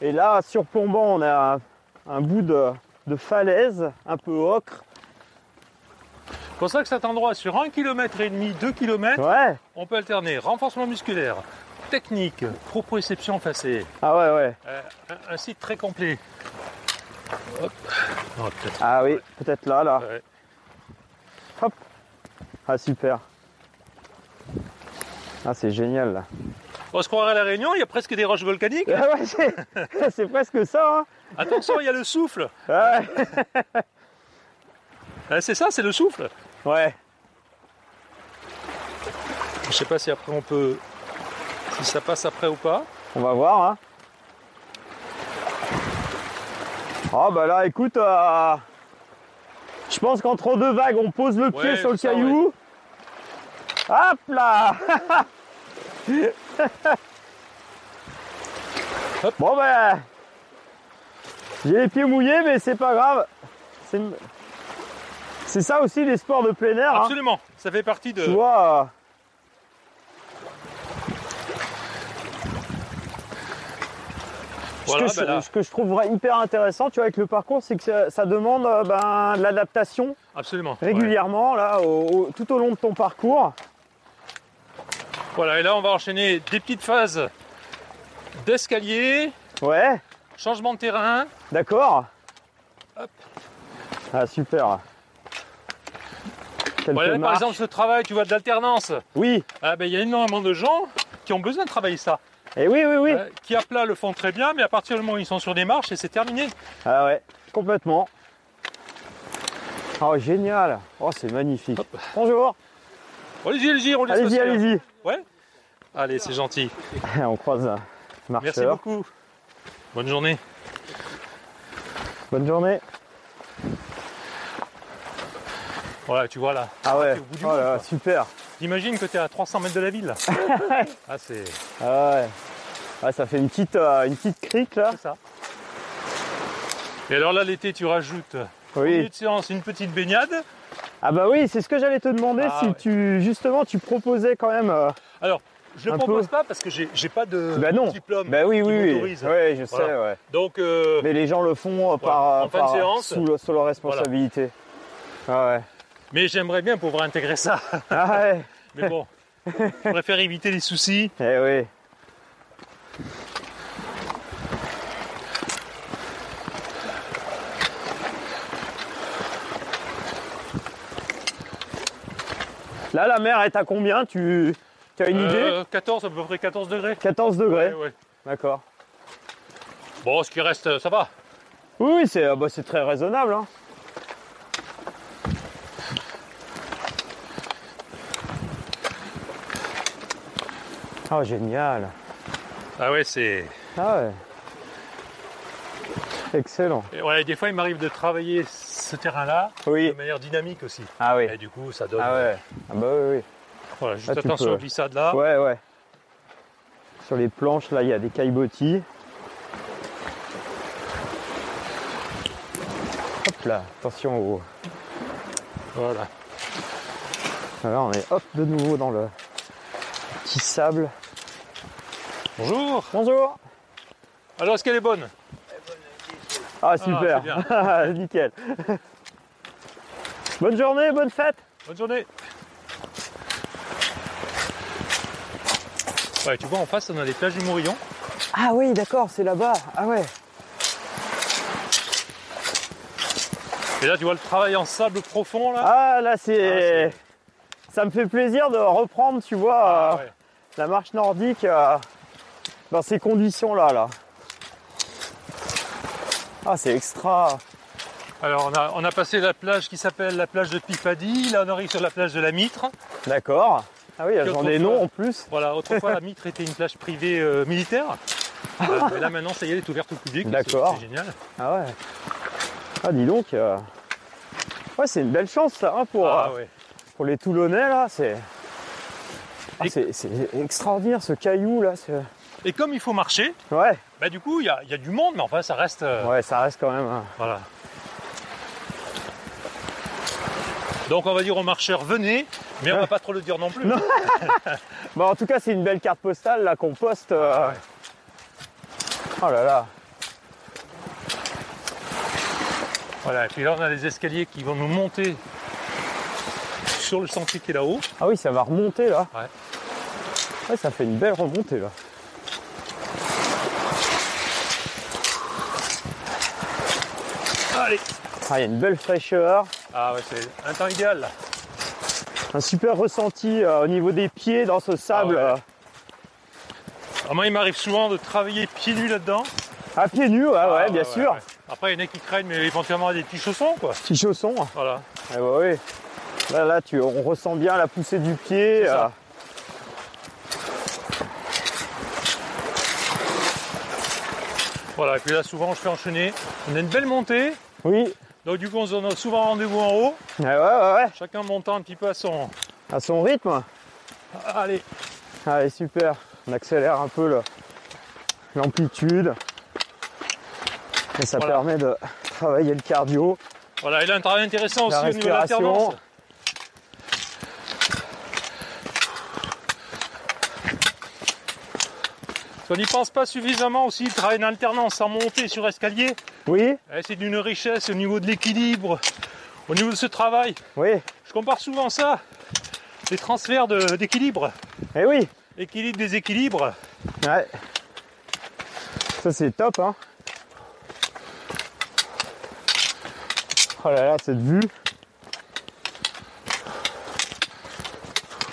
Et là, surplombant, on a un, un bout de, de falaise, un peu ocre. C'est pour ça que cet endroit, sur 1 km et demi, 2 km, Ouais. on peut alterner renforcement musculaire, technique, proprioception facée. Ah ouais, ouais. Euh, un, un site très complet. Hop. Peut-être. Ah oui, peut-être là, là. Ouais. Ah super. Ah c'est génial là. On se croirait à la Réunion, il y a presque des roches volcaniques. Ah ouais, c'est presque ça. Hein. Attention, il y a le souffle. Ah ouais. C'est ça, c'est le souffle. ouais. Je sais pas si après on peut. Si ça passe après ou pas. On va voir. Hein. Ah bah là, écoute, euh, je pense qu'entre deux vagues, on pose le pied Ouais, sur le ça, caillou. Hop là Hop. Bon bah, j'ai les pieds mouillés, mais c'est pas grave. C'est c'est ça aussi les sports de plein air. hein. Absolument. Ça fait partie de. Tu vois. euh, Voilà, ce, que ben je, ce que je hyper intéressant, tu vois, avec le parcours, c'est que ça, ça demande euh, ben, de l'adaptation Absolument. régulièrement, là, au- au- tout au long de ton parcours. Voilà, et là on va enchaîner des petites phases d'escalier, Ouais, changement de terrain. d'accord. Hop. Ah, super. Voilà, par exemple, ce travail, tu vois, d'alternance. Oui, Ah, ben, il y a énormément de gens qui ont besoin de travailler ça. et oui, oui, oui. Euh, qui à plat le font très bien, mais à partir du moment où ils sont sur des marches, et c'est terminé. Ah ouais, complètement. Oh, génial. Oh, c'est magnifique. Bonjour. Allez-y, allez-y, on Allez-y, allez-y. Ouais Allez, c'est gentil. On croise un Merci beaucoup. Bonne journée. Bonne journée. Voilà, tu vois là. Ah ouais, t'es au bout du oh monde, là super. T'imagines que tu es à 300 mètres de la ville. là. ah, c'est Ah ouais. Ouais, ça fait une petite, euh, une petite crique là. c'est ça. Et alors là, l'été, tu rajoutes Oui. de séance une petite baignade. Ah bah oui, c'est ce que j'allais te demander Ah si ouais. tu justement tu proposais quand même. euh, Alors, je ne propose peu. pas parce que j'ai pas de Bah non. diplôme Bah oui, qui oui, oui. Ouais, je sais. Voilà. Ouais. Donc, euh, Mais les gens le font euh, par, En fin de par- séance. sous, le- sous leur responsabilité. Ah ouais. mais j'aimerais bien pouvoir intégrer ça. Ah ouais. Mais bon, je préfère éviter les soucis. Eh oui. Là, la mer est à combien? Tu, tu as une idée Euh, 14, à peu près 14 degrés. 14 degrés. Ouais, ouais. D'accord. Bon, ce qui reste, ça va. Oui, oui, c'est euh, bah, c'est très raisonnable. hein. Ah, génial. Ah ouais, c'est. Ah ouais. Excellent. Et ouais, des fois, il m'arrive de travailler ce terrain-là de Oui. manière dynamique aussi. Ah oui. Et du coup, ça donne. Ah ouais. Ah bah oui, Voilà, juste Ah, attention peux. aux glissades là. Ouais, ouais. Sur les planches, là, il y a des caillebotis. Hop là, attention au... Voilà. Là, on est hop de nouveau dans le petit sable. Bonjour. Bonjour Alors, est-ce qu'elle est bonne? Ah super, nickel. bonne journée, bonne fête Bonne journée. Ouais, tu vois, en face, on a les plages du Morillon. Ah oui, d'accord, c'est là-bas. Ah ouais. Et là, tu vois le travail en sable profond là. Ah là, c'est... Ah, Ça me fait plaisir de reprendre, tu vois, Ah, euh, ouais. la marche nordique euh, dans ces conditions-là. Là. Ah, c'est extra. Alors, on a, on a passé la plage qui s'appelle la plage de Pipadi. Là, on arrive sur la plage de la Mitre. D'accord. Ah oui, j'en ai noms en plus. Voilà, autrefois, la Mitre était une plage privée euh, militaire. Euh, mais là, maintenant, ça y est, elle est ouverte au public. D'accord. C'est génial. Ah ouais. Ah, dis donc. euh, Ouais, c'est une belle chance, ça, hein, pour, Ah euh, ouais. pour les Toulonnais, là. C'est... Ah, extraordinaire, ce caillou, là. Et comme il faut marcher, Ouais, bah, du coup, il y y a du monde, mais enfin, ça reste. euh, ouais, ça reste quand même... hein. Voilà. Donc, on va dire aux marcheurs, venez, mais on va pas trop le dire non plus. Non. Bon, en tout cas, c'est une belle carte postale, là, qu'on poste. euh, Ah ouais. Oh là là. Voilà, et puis là, on a les escaliers qui vont nous monter sur le sentier qui est là-haut. Ah oui, ça va remonter, là. Ouais. Ouais, ça fait une belle remontée, là. Allez Ah, il y a une belle fraîcheur. Ah ouais, c'est un temps idéal là. Un super ressenti euh, au niveau des pieds dans ce sable. Ah ouais. Alors, moi, il m'arrive souvent de travailler pieds nus là-dedans. à pieds nus, ouais, ouais, Ah, bien sûr. ouais. Après, il y en a qui craignent, mais éventuellement des petits chaussons, quoi. Petits chaussons. Voilà. Ah bah oui. Là, là, tu, on ressent bien la poussée du pied. Euh. Voilà, et puis là, souvent, je fais enchaîner. On a une belle montée. Oui. Donc, du coup, on se donne souvent rendez-vous en haut. Ouais, ouais, ouais, ouais. Chacun montant un petit peu à son. À son rythme. Allez. Allez, super. On accélère un peu l'amplitude. Et ça Voilà. permet de travailler le cardio. Voilà, et là, un travail intéressant aussi au niveau de l'alternance. On n'y pense pas suffisamment aussi, le travail d'alternance en montée sur escalier. Oui, Eh, C'est d'une richesse au niveau de l'équilibre, au niveau de ce travail. oui. Je compare souvent ça, les transferts d'équilibre, Et oui. équilibre, déséquilibre. Ouais. Ça c'est top hein. Oh là là, cette vue.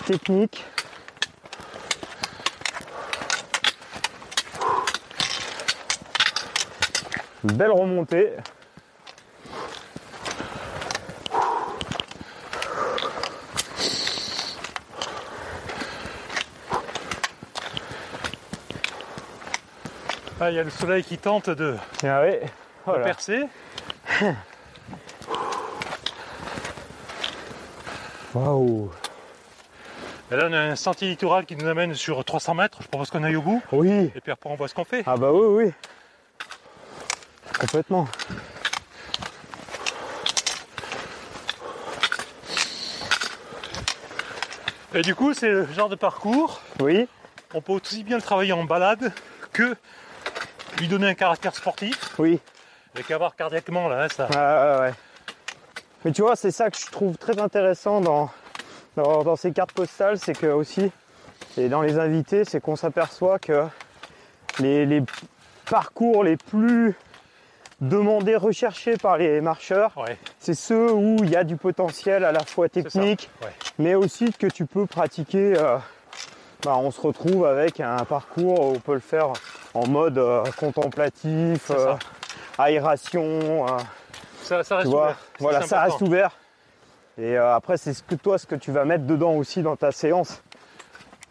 Technique. Belle remontée. Ah, il y a le soleil qui tente de, Ah oui. de percer. Waouh. Et là, on a un sentier littoral qui nous amène sur 300 mètres. Je propose qu'on aille au bout. Oui. Et puis après, on voit ce qu'on fait. Ah bah oui, oui. Complètement. Et du coup, c'est le genre de parcours. Oui. On peut aussi bien le travailler en balade que lui donner un caractère sportif. Oui. Avec avoir cardiaquement, là, ça. Ouais, ouais, ouais. Mais tu vois, c'est ça que je trouve très intéressant dans, dans, dans ces cartes postales, c'est que aussi, et dans les invités, c'est qu'on s'aperçoit que les, les parcours les plus demandés, recherchés par les marcheurs, Ouais, c'est ceux où il y a du potentiel à la fois ça. technique, Ouais. mais aussi que tu peux pratiquer. euh, bah, on se retrouve avec un parcours où on peut le faire en mode euh, contemplatif, euh, ça. aération. Ça, ça tu reste vois, ouvert. voilà, c'est ça reste ouvert. Et euh, après, c'est ce que toi, ce que tu vas mettre dedans aussi dans ta séance.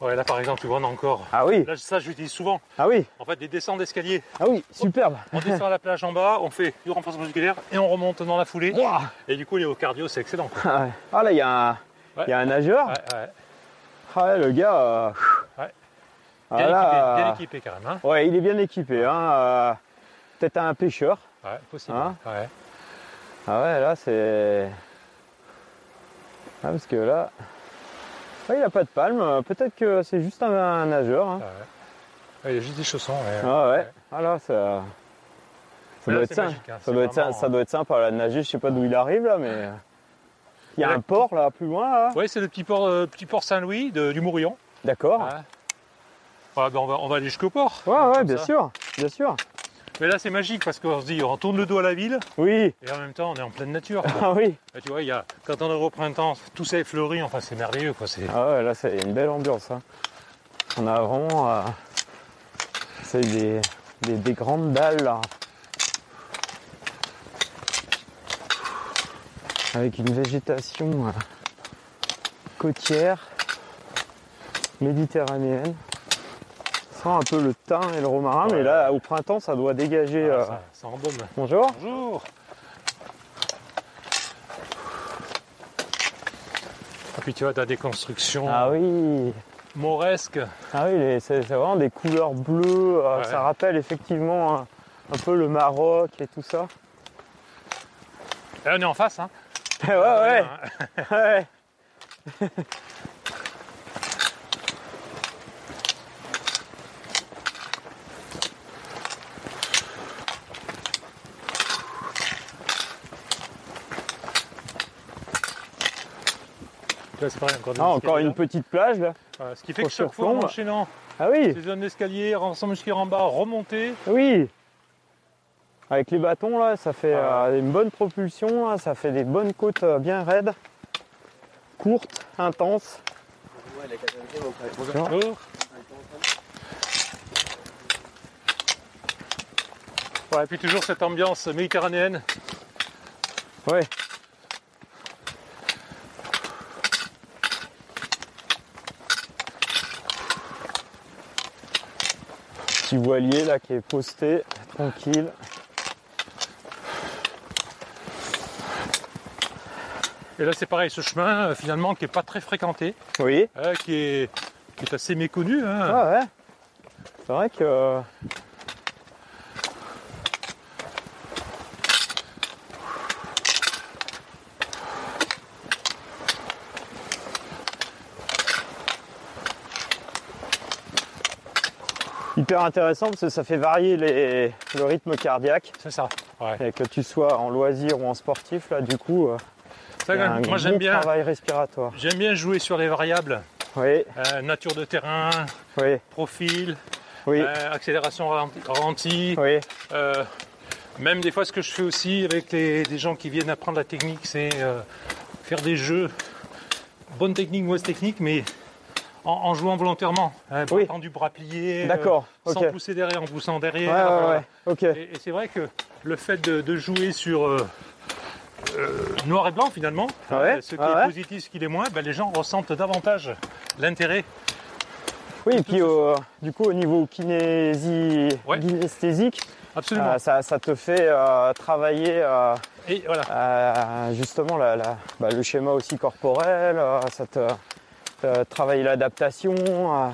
Ouais, là par exemple, tu vois, on a encore. Ah oui, Là, ça, j'utilise souvent. ah oui, En fait, des descentes d'escalier. ah oui, superbe. On descend à la plage en bas, on fait du renforcement musculaire et on remonte dans la foulée. Ouah. Et du coup, au cardio, c'est excellent. quoi. Ah ouais. Ah, là, il y, a un- Ouais. il y a un nageur. Ouais. Ah ouais, le gars. euh, Ouais. ah Bien, équipé, bien équipé quand même. Hein Ouais, il est bien équipé. Hein. euh, Peut-être un pêcheur. ouais, possible. Hein ouais. Ah ouais, là, c'est. Ah, parce que là. Ouais, il a pas de palme. euh, Peut-être que c'est juste un, un nageur. hein. Ah ouais. Il y a juste des chaussons. Ah ouais. Ah ça. Ça Mais doit, être magique, hein, ça, doit être, vraiment- ça doit être sympa là, de nager. Je sais pas d'où il arrive là, mais. euh, Il y a Là, un port là, plus loin là. Ouais, c'est le petit port, euh, petit port Saint-Louis du Mourillon. D'accord. Ouais. Ouais, ben, on, va, on va aller jusqu'au port. Ouais, ouais, bien ça. sûr. Bien sûr. Mais là, c'est magique parce qu'on se dit, on tourne le dos à la ville Oui. et en même temps, on est en pleine nature. Ah oui. Tu vois, il y a, quand on est au printemps, tout ça est fleuri. Enfin, c'est merveilleux. Quoi. C'est, Ah ouais, là, c'est une belle ambiance. hein. On a vraiment. euh, C'est des, des, des grandes dalles là. Avec une végétation euh, côtière, méditerranéenne. Sent un peu le thym et le romarin, mais là, au printemps, ça doit dégager. Ah, euh, ça, ça embaume. Bonjour. Bonjour. Et puis tu vois, tu as des constructions Ah oui. mauresques. Ah oui, les- c'est vraiment des couleurs bleues. euh, Ouais. Ça rappelle effectivement un, un peu le Maroc et tout ça. Et on est en face. Hein. ouais, ouais, ouais. Là, c'est pareil, encore, Ah, encore une petite plage là. Voilà, ce qui fait que chaque fois, en enchaînant Ah oui, ces zones d'escalier, musculaire en bas, remonter, oui. Avec les bâtons là, ça fait Ah. euh, une bonne propulsion, là, ça fait des bonnes côtes euh, bien raides, courtes, intenses. Bonjour. Ouais, et puis toujours cette ambiance méditerranéenne. Ouais. Petit voilier là qui est posté, tranquille. Et là, c'est pareil, ce chemin, euh, finalement, qui n'est pas très fréquenté, Oui. hein, qui, est, qui est assez méconnu. hein. Ah ouais. C'est vrai que. Hyper intéressant parce que ça fait varier les- le rythme cardiaque. C'est ça. Ouais. Et que tu sois en loisir ou en sportif, là, du coup, euh, Ça, y a un moi, j'aime bien, travail respiratoire. j'aime bien jouer sur les variables. Oui, euh, nature de terrain, oui, profil, oui, euh, accélération ralenti, ralenti. oui. Euh, même des fois, ce que je fais aussi avec les, des gens qui viennent apprendre la technique, c'est euh, faire des jeux, bonne technique, mauvaise technique, mais en, en jouant volontairement. Hein, Oui. bras tendu, bras pliés, euh, sans pousser derrière, en poussant derrière. ouais, ouais. Et, et c'est vrai que le fait de, de jouer sur euh, euh, noir et blanc finalement, Ah euh, ce qui ah est positif, ce qui est moins, ben, les gens ressentent davantage l'intérêt. Oui, et puis au- du coup, au niveau kinésie, Ouais. kinesthésique, Absolument. euh, ça, ça te fait euh, travailler euh, et voilà. euh, justement la- la- bah, le schéma aussi corporel, euh, ça te euh, travaille l'adaptation. euh.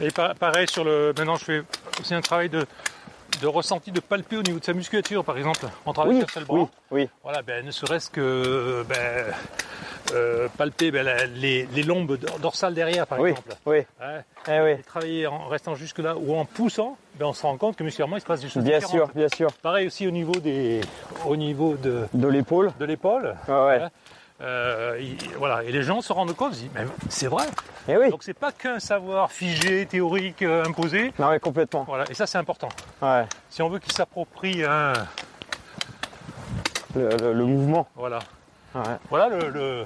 Et pa- pareil sur le. Maintenant, je fais aussi un travail de, de ressenti, de palper au niveau de sa musculature, par exemple, en travaillant Oui, sur le bras. oui, oui, Voilà, ben, ne serait-ce que ben, euh, palper ben, la- les, les lombes dor- dorsales derrière, par oui, exemple. oui, Ouais. eh oui. Et travailler en restant jusque là ou en poussant, ben, on se rend compte que musculairement il se passe des choses Bien différentes. sûr, bien sûr. Pareil aussi au niveau des, au niveau de, De l'épaule. de l'épaule. Ouais. Ouais. Euh, il- voilà, et les gens se rendent compte, ils se disent, mais c'est vrai. Eh oui. Donc c'est pas qu'un savoir figé, théorique, euh, imposé. Non, mais complètement. Voilà, et ça c'est important. Ouais. Si on veut qu'ils s'approprient un, Le, le- le mouvement. voilà, Ouais. voilà le, le-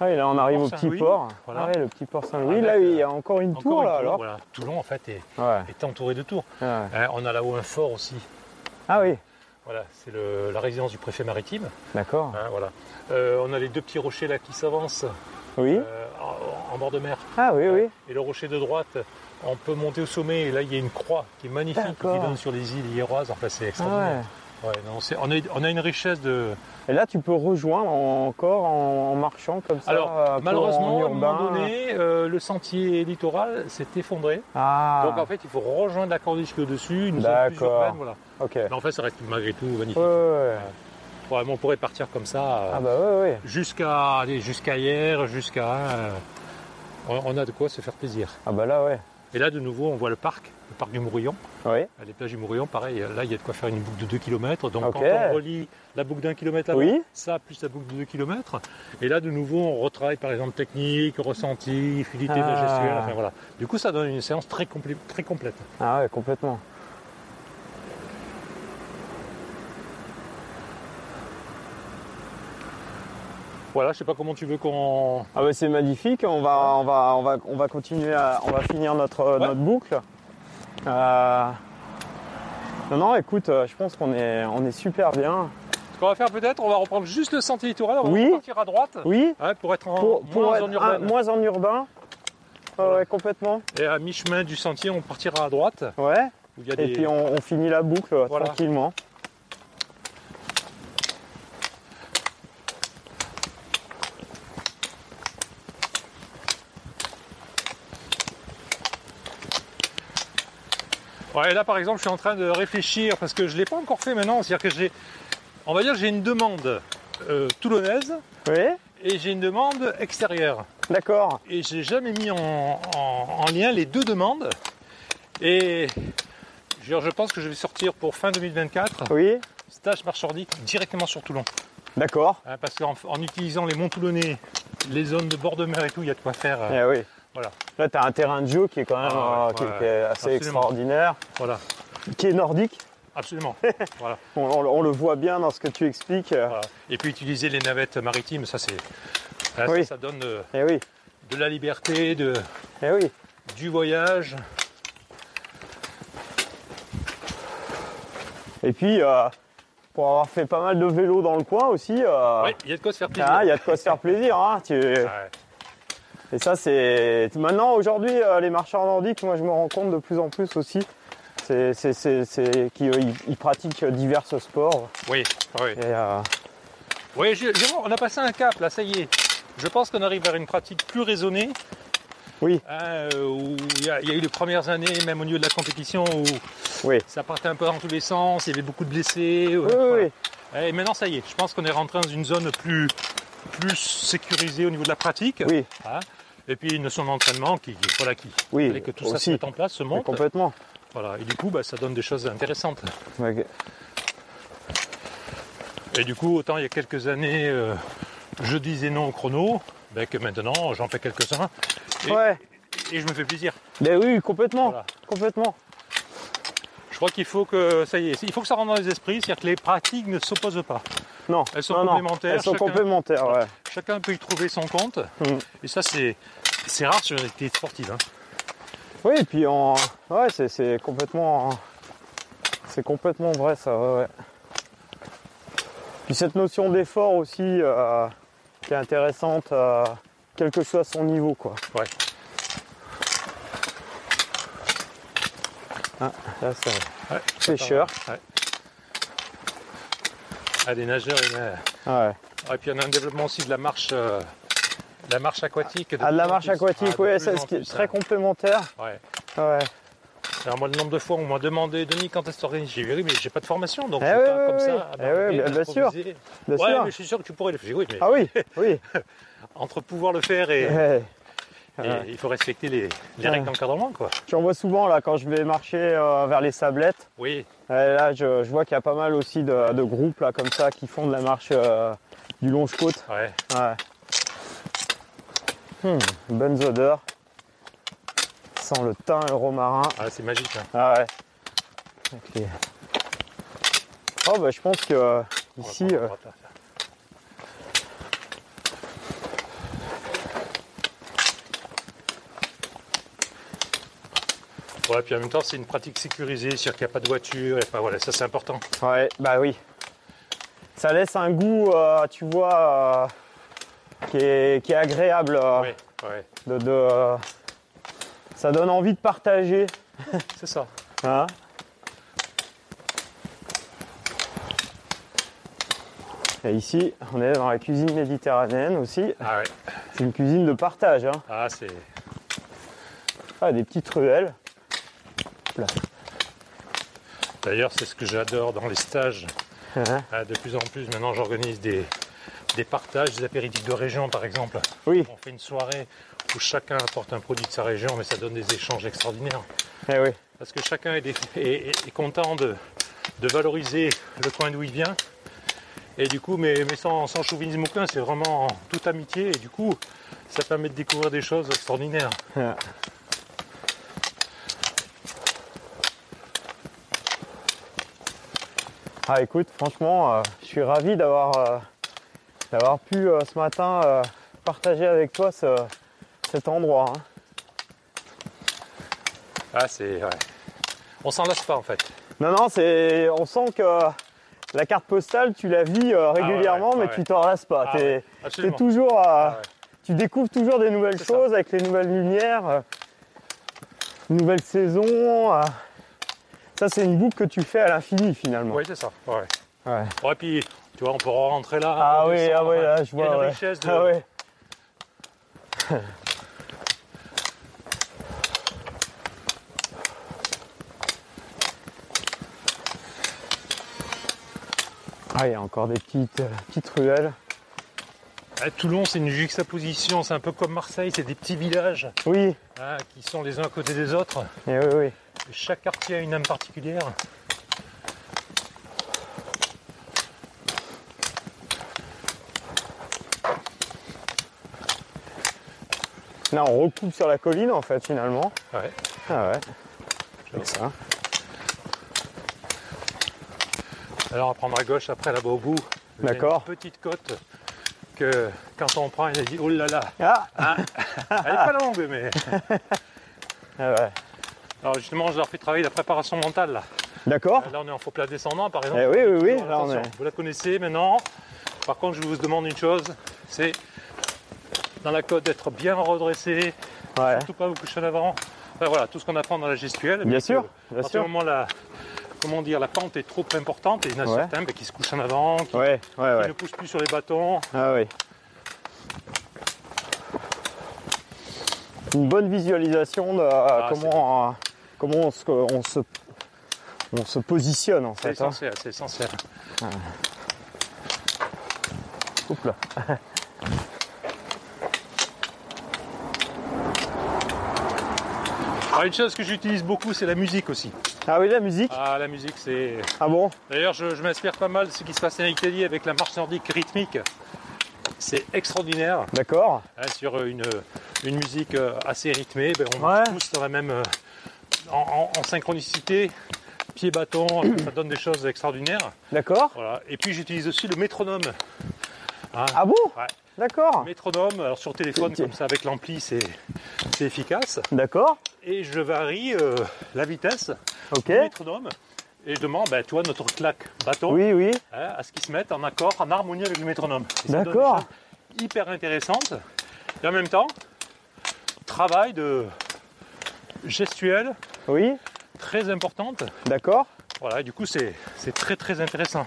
Ah, et là, on arrive Port au petit port. voilà. Ah ouais, le petit port Saint-Louis. Là, il y euh, a encore une encore tour, une là, tour, alors. Voilà, Toulon en fait est, entouré de tours. Hein, on a là-haut un fort aussi. Ah oui. Voilà, c'est la résidence du préfet maritime. D'accord. hein, voilà. Euh, on a les deux petits rochers là qui s'avancent Oui. euh, en, en bord de mer. Ah oui, oui. Et le rocher de droite, on peut monter au sommet. Et là, il y a une croix qui est magnifique, qui donne sur les îles Hieroises. Enfin, c'est Ah extraordinaire. ouais. Ouais, non, c'est- on, a, on a une richesse de. Et là, tu peux rejoindre encore en, en marchant comme ça. Alors, peu malheureusement, en à un moment donné, euh, le sentier littoral s'est effondré. Ah. Donc, en fait, il faut rejoindre la corniche qui est au-dessus, une zone plus D'accord. urbaine. Voilà. ok. Ouais, Mais en fait, ça reste malgré tout magnifique. ouais, ouais. Ouais, mais on pourrait partir comme ça euh, Ah bah ouais, ouais. jusqu'à hier, jusqu'à. euh, on, on a de quoi se faire plaisir. Ah bah là, ouais. Et là, de nouveau, on voit le parc, le parc du Mourillon. Oui. À les plages du Mourillon, pareil, là, il y a de quoi faire une boucle de 2 km. Donc, quand on relie la boucle d'un kilomètre là Oui. ça plus la boucle de 2 km, et là, de nouveau, on retravaille par exemple technique, ressenti, fluidité Ah. majestuelle. Enfin, voilà. Du coup, ça donne une séance très, complé- très complète. Ah ouais, complètement. Voilà, je sais pas comment tu veux qu'on. Ah bah c'est magnifique. On va, on va, on va, on va continuer à, on va finir notre, Ouais. notre boucle. Euh, Non, non, écoute, euh, je pense qu'on est, on est super bien. Ce qu'on va faire peut-être, on va reprendre juste le sentier littoral, on va Oui. partir à droite Oui. hein, pour être en, Pour, pour moins être en un- urbain. moins en urbain. Ouais, complètement. Et à mi-chemin du sentier, on partira à droite. Ouais. Où il y a Et des... puis on, on finit la boucle euh, Voilà. tranquillement. Ouais, là par exemple, je suis en train de réfléchir parce que je ne l'ai pas encore fait maintenant. C'est-à-dire que j'ai, on va dire, j'ai une demande euh, toulonnaise Oui. et j'ai une demande extérieure. D'accord. Et j'ai jamais mis en, en- en lien les deux demandes. Et je, pense que je vais sortir pour fin 2024 Oui. stage marche nordique directement sur Toulon. D'accord. Hein, parce qu'en en utilisant les monts toulonnais, les zones de bord de mer et tout, il y a de quoi faire. euh, Eh oui. Voilà. Là, tu as un terrain de jeu qui est quand même Ah ouais, euh, qui, ouais, qui est assez absolument. extraordinaire, Voilà, qui est nordique. absolument. voilà, On, on- on le voit bien dans ce que tu expliques. euh. voilà. Et puis utiliser les navettes maritimes, ça c'est. Oui. ça, ça donne de, Eh oui. de la liberté, de, Eh oui. du voyage. Et puis, euh, pour avoir fait pas mal de vélo dans le coin aussi, euh, Oui, il y a de quoi se faire plaisir. ah, il y a de quoi se faire plaisir. hein. Tu- Ouais. Et ça, c'est. Maintenant, aujourd'hui, euh, les marcheurs nordiques, moi, je me rends compte de plus en plus aussi. C'est qu'ils ils- ils pratiquent divers sports. Oui, oui. Et, euh, Oui, on a passé un cap là, ça y est. Je pense qu'on arrive vers une pratique plus raisonnée. Oui. hein, euh, où il y, a il y a eu les premières années, même au niveau de la compétition, où oui. ça partait un peu dans tous les sens, il y avait beaucoup de blessés. euh, Oui, oui, voilà. oui. Et maintenant, ça y est, je pense qu'on est rentré dans une zone plus, plus sécurisée au niveau de la pratique. Oui, hein. Et puis une notion d'entraînement qui, qui- voilà, qui oui. fallait que tout ça se mette en place, se Mais monte. complètement. Voilà. Et du coup, bah, ça donne des choses intéressantes. Et du coup, autant il y a quelques années, euh, je disais non au chrono, ben, que maintenant j'en fais quelques-uns. Et, Ouais. et je me fais plaisir. Ben oui, complètement. Voilà. Complètement. Je crois qu'il faut que ça y est, il faut que ça rentre dans les esprits, c'est-à-dire que les pratiques ne s'opposent pas. Non. Elles sont non, non. complémentaires, Elles sont chacun- complémentaires, ouais. Chacun peut y trouver son compte. Mm. Et ça, c'est c'est rare sur une activité sportive. hein. Oui, et puis en... ouais, c'est, c'est complètement, c'est complètement vrai ça. Ouais, ouais. Puis cette notion d'effort aussi, euh, qui est intéressante, euh, quel que soit son niveau, quoi. Ouais. Ah, là, c'est Ouais, pêcheur. Ouais. Ah, des nageurs, il y en a. Ah Ouais. Ah, et puis il y en a un développement aussi de la marche, euh, de la marche aquatique. Ah, de la marche plus. aquatique, Ah, oui, en ce qui est très hein. complémentaire. Ouais. Ouais. Alors moi, le nombre de fois où on m'a demandé, Denis, quand est-ce que tu J'ai dit, oui, mais j'ai pas de formation, donc Eh oui, pas oui, comme oui. ça. Eh oui, bien- bien sûr. Bien ouais, sûr. mais je suis sûr que tu pourrais le faire. Oui, mais Ah oui, oui. entre pouvoir le faire et. Et il faut respecter les, les règles d'encadrement, quoi. J'en vois souvent là quand je vais marcher euh, vers les sablettes. Oui, Et là, je, je vois qu'il y a pas mal aussi de, de groupes là comme ça qui font de la marche euh, du longe-côte. ouais. Ouais. Hmm, bonnes odeurs. Sans le thym et le romarin. Ah, c'est magique. hein. Ah ouais. Avec les- Oh bah je pense que euh, On va ici, prendre la euh, droite, là. Ouais, puis en même temps, c'est une pratique sécurisée, c'est-à-dire qu'il n'y a pas de voiture, et enfin, voilà, ça c'est important. Ouais, bah oui. Ça laisse un goût, euh, tu vois, euh, qui, est, qui est agréable. euh, Ouais, ouais, de, de, euh, ça donne envie de partager. c'est ça. hein? Et ici, on est dans la cuisine méditerranéenne aussi. Ah ouais, C'est une cuisine de partage. Hein. ah c'est. Ah, des petites ruelles. D'ailleurs, c'est ce que j'adore dans les stages. Hein. Ah, de plus en plus, maintenant, j'organise des, des partages, des apéritifs de région, par exemple. Oui, On fait une soirée où chacun apporte un produit de sa région, mais ça donne des échanges extraordinaires. eh oui. Parce que chacun est, des- est- est- est content de, de valoriser le coin d'où il vient. Et du coup, mais, mais sans, sans chauvinisme aucun, c'est vraiment en toute amitié. Et du coup, ça permet de découvrir des choses extraordinaires. Ah. Ah écoute, franchement, euh, je suis ravi d'avoir euh, d'avoir pu euh, ce matin partager avec toi ce- cet endroit. hein. Ah, c'est. Ouais. On s'en lasse pas en fait. Non, non, c'est, on sent que la carte postale, tu la vis euh, régulièrement, ouais, mais tu t'en lasses pas. Ah T'es- toujours, Ah tu découvres toujours des nouvelles C'est ça. choses avec les nouvelles lumières, nouvelles saisons. Ça, c'est une boucle que tu fais à l'infini finalement. Oui, c'est ça. Ouais. Ouais. Ouais, puis, tu vois, on peut rentrer là. Ah oui, ah oui, ouais. là, je Il y a vois. une ouais. richesse de. Ah ouais. Ah, il y a encore des petites, euh, petites ruelles. À Toulon, c'est une juxtaposition. C'est un peu comme Marseille, c'est des petits villages Oui, hein, qui sont les uns à côté des autres. eh oui, oui. Chaque quartier a une âme particulière. Là, on recoupe sur la colline en fait, finalement. Ouais. Ah ouais. C'est ça. Alors, à prendre à gauche, après, là-bas au bout. D'accord. Petite côte que, quand on prend, il a dit Oh là là Ah, Elle est pas longue, mais. ah ouais. Alors, justement, je leur fais travailler la préparation mentale, là. D'accord. Là, on est en faux plat descendant, par exemple. Eh oui, oui, oui. Là, on est. Vous la connaissez maintenant. Par contre, je vous demande une chose c'est dans la côte d'être bien redressé, Ouais. surtout pas vous coucher en avant. Enfin, voilà, tout ce qu'on apprend dans la gestuelle. Bien sûr, bien à sûr. du moment la, comment dire, la pente est trop importante et il y en a Ouais. certains qui se couchent en avant, qui, Ouais, ne poussent plus sur les bâtons. Ah oui. Une bonne visualisation de euh, Ah, comment, euh, comment on, se, on, se, on se positionne en C'est fait. hein. essentiel, c'est essentiel. Oups là. Alors, une chose que j'utilise beaucoup, c'est la musique aussi. Ah oui, la musique? Ah, la musique, c'est. Ah bon? D'ailleurs, je, je m'inspire pas mal de ce qui se passe en Italie avec la marche nordique rythmique. C'est extraordinaire. D'accord. hein, sur une, une musique euh, assez rythmée, ben, on Ouais. tous dans la même. En, en- en synchronicité, pied-bâton, ça donne des choses extraordinaires. D'accord. Voilà. Et puis j'utilise aussi le métronome. Hein, Ah bon Ouais. D'accord. Métronome, alors sur téléphone comme ça avec l'ampli c'est efficace. D'accord. Et je varie euh, la vitesse Ok. du métronome. Et je demande, ben, toi, notre claque bâton, Oui, oui. hein, à ce qu'ils se mettent en accord, en harmonie avec le métronome. D'accord. Hyper intéressante. Et en même temps, travail de gestuelle Oui. très importante. D'accord. Voilà, et du coup, c'est très très intéressant.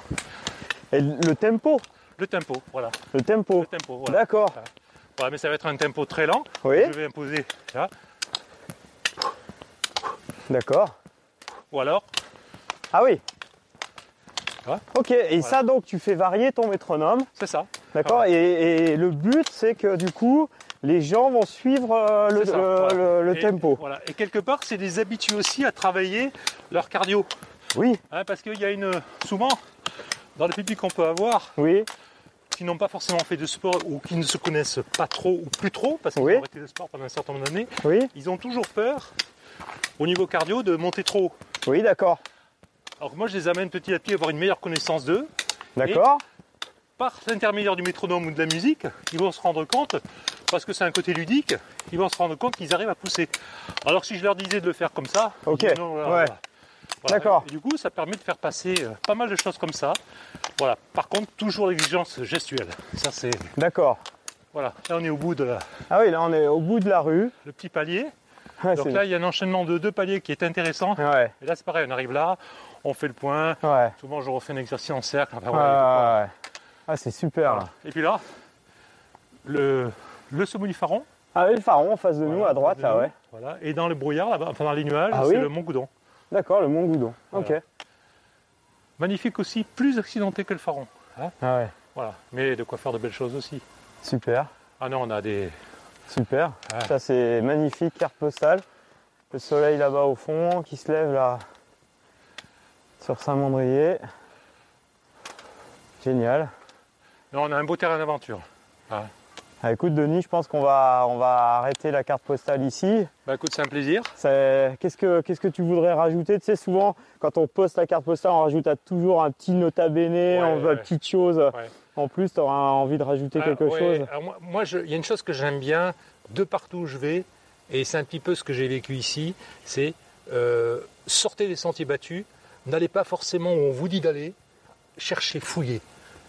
Et le tempo. Le tempo, voilà. Le tempo. Le tempo, voilà. D'accord. Voilà, mais ça va être un tempo très lent. Oui. Je vais imposer là. D'accord. Ou alors, Ah oui. Ok. Et Voilà. ça donc tu fais varier ton métronome. c'est ça. D'accord. Et, et le but, c'est que du coup, les gens vont suivre euh, le, C'est ça, le- voilà. le- le Et- tempo. Voilà. Et quelque part, c'est des habitués aussi à travailler leur cardio. Oui, Hein, parce qu'il y a une. Souvent, dans le public qu'on peut avoir, oui, qui n'ont pas forcément fait de sport ou qui ne se connaissent pas trop ou plus trop, parce qu'ils Oui. ont arrêté le sport pendant un certain nombre d'années, oui, ils ont toujours peur, au niveau cardio, de monter trop haut. oui, d'accord. Alors moi, je les amène petit à petit à avoir une meilleure connaissance d'eux. D'accord. Par l'intermédiaire du métronome ou de la musique, ils vont se rendre compte parce que c'est un côté ludique, ils vont se rendre compte qu'ils arrivent à pousser. Alors si je leur disais de le faire comme ça, Ok, ouais. voilà. D'accord. Du coup, ça permet de faire passer euh, pas mal de choses comme ça. Voilà. Par contre, toujours l'exigence gestuelle. Ça, c'est. D'accord. Voilà. Là, on est au bout de la- Ah oui, là on est au bout de la rue. le petit palier. Ouais, Donc là, il y a un enchaînement de deux paliers qui est intéressant. ouais, Et là, c'est pareil, on arrive là, on fait le point. ouais. Souvent, je refais un exercice en cercle. Enfin. Ah, c'est super. voilà. Et puis là, le, le saumon du Faron. Ah oui, le pharaon en face de nous, à droite, là, nous. ouais. Voilà. Et dans le brouillard, là-bas, enfin dans les nuages, Ah c'est oui le Mont Goudon. D'accord, le Mont Goudon. Voilà. Ok. Magnifique aussi, plus accidenté que le Faron. hein. Ah ouais, Voilà. Mais de quoi faire de belles choses aussi. super, Ah non, on a des. super. Ouais. Ça, c'est magnifique, carte postale. Le soleil là-bas au fond qui se lève là sur Saint-Mandrier. Génial. Non, on a un beau terrain d'aventure. Ah, écoute, Denis, je pense qu'on va, on va arrêter la carte postale ici. Bah écoute, c'est un plaisir. Qu'est-ce que qu'est-ce que tu voudrais rajouter? Tu sais, souvent, quand on poste la carte postale, on rajoute à toujours un petit nota bene, on veut ouais. une petite chose. Ouais. En plus, tu auras envie de rajouter Ah, quelque ouais. chose. Alors moi, moi, je- il y a une chose que j'aime bien de partout où je vais, et c'est un petit peu ce que j'ai vécu ici, c'est euh, sortez des sentiers battus, n'allez pas forcément où on vous dit d'aller, cherchez, fouillez.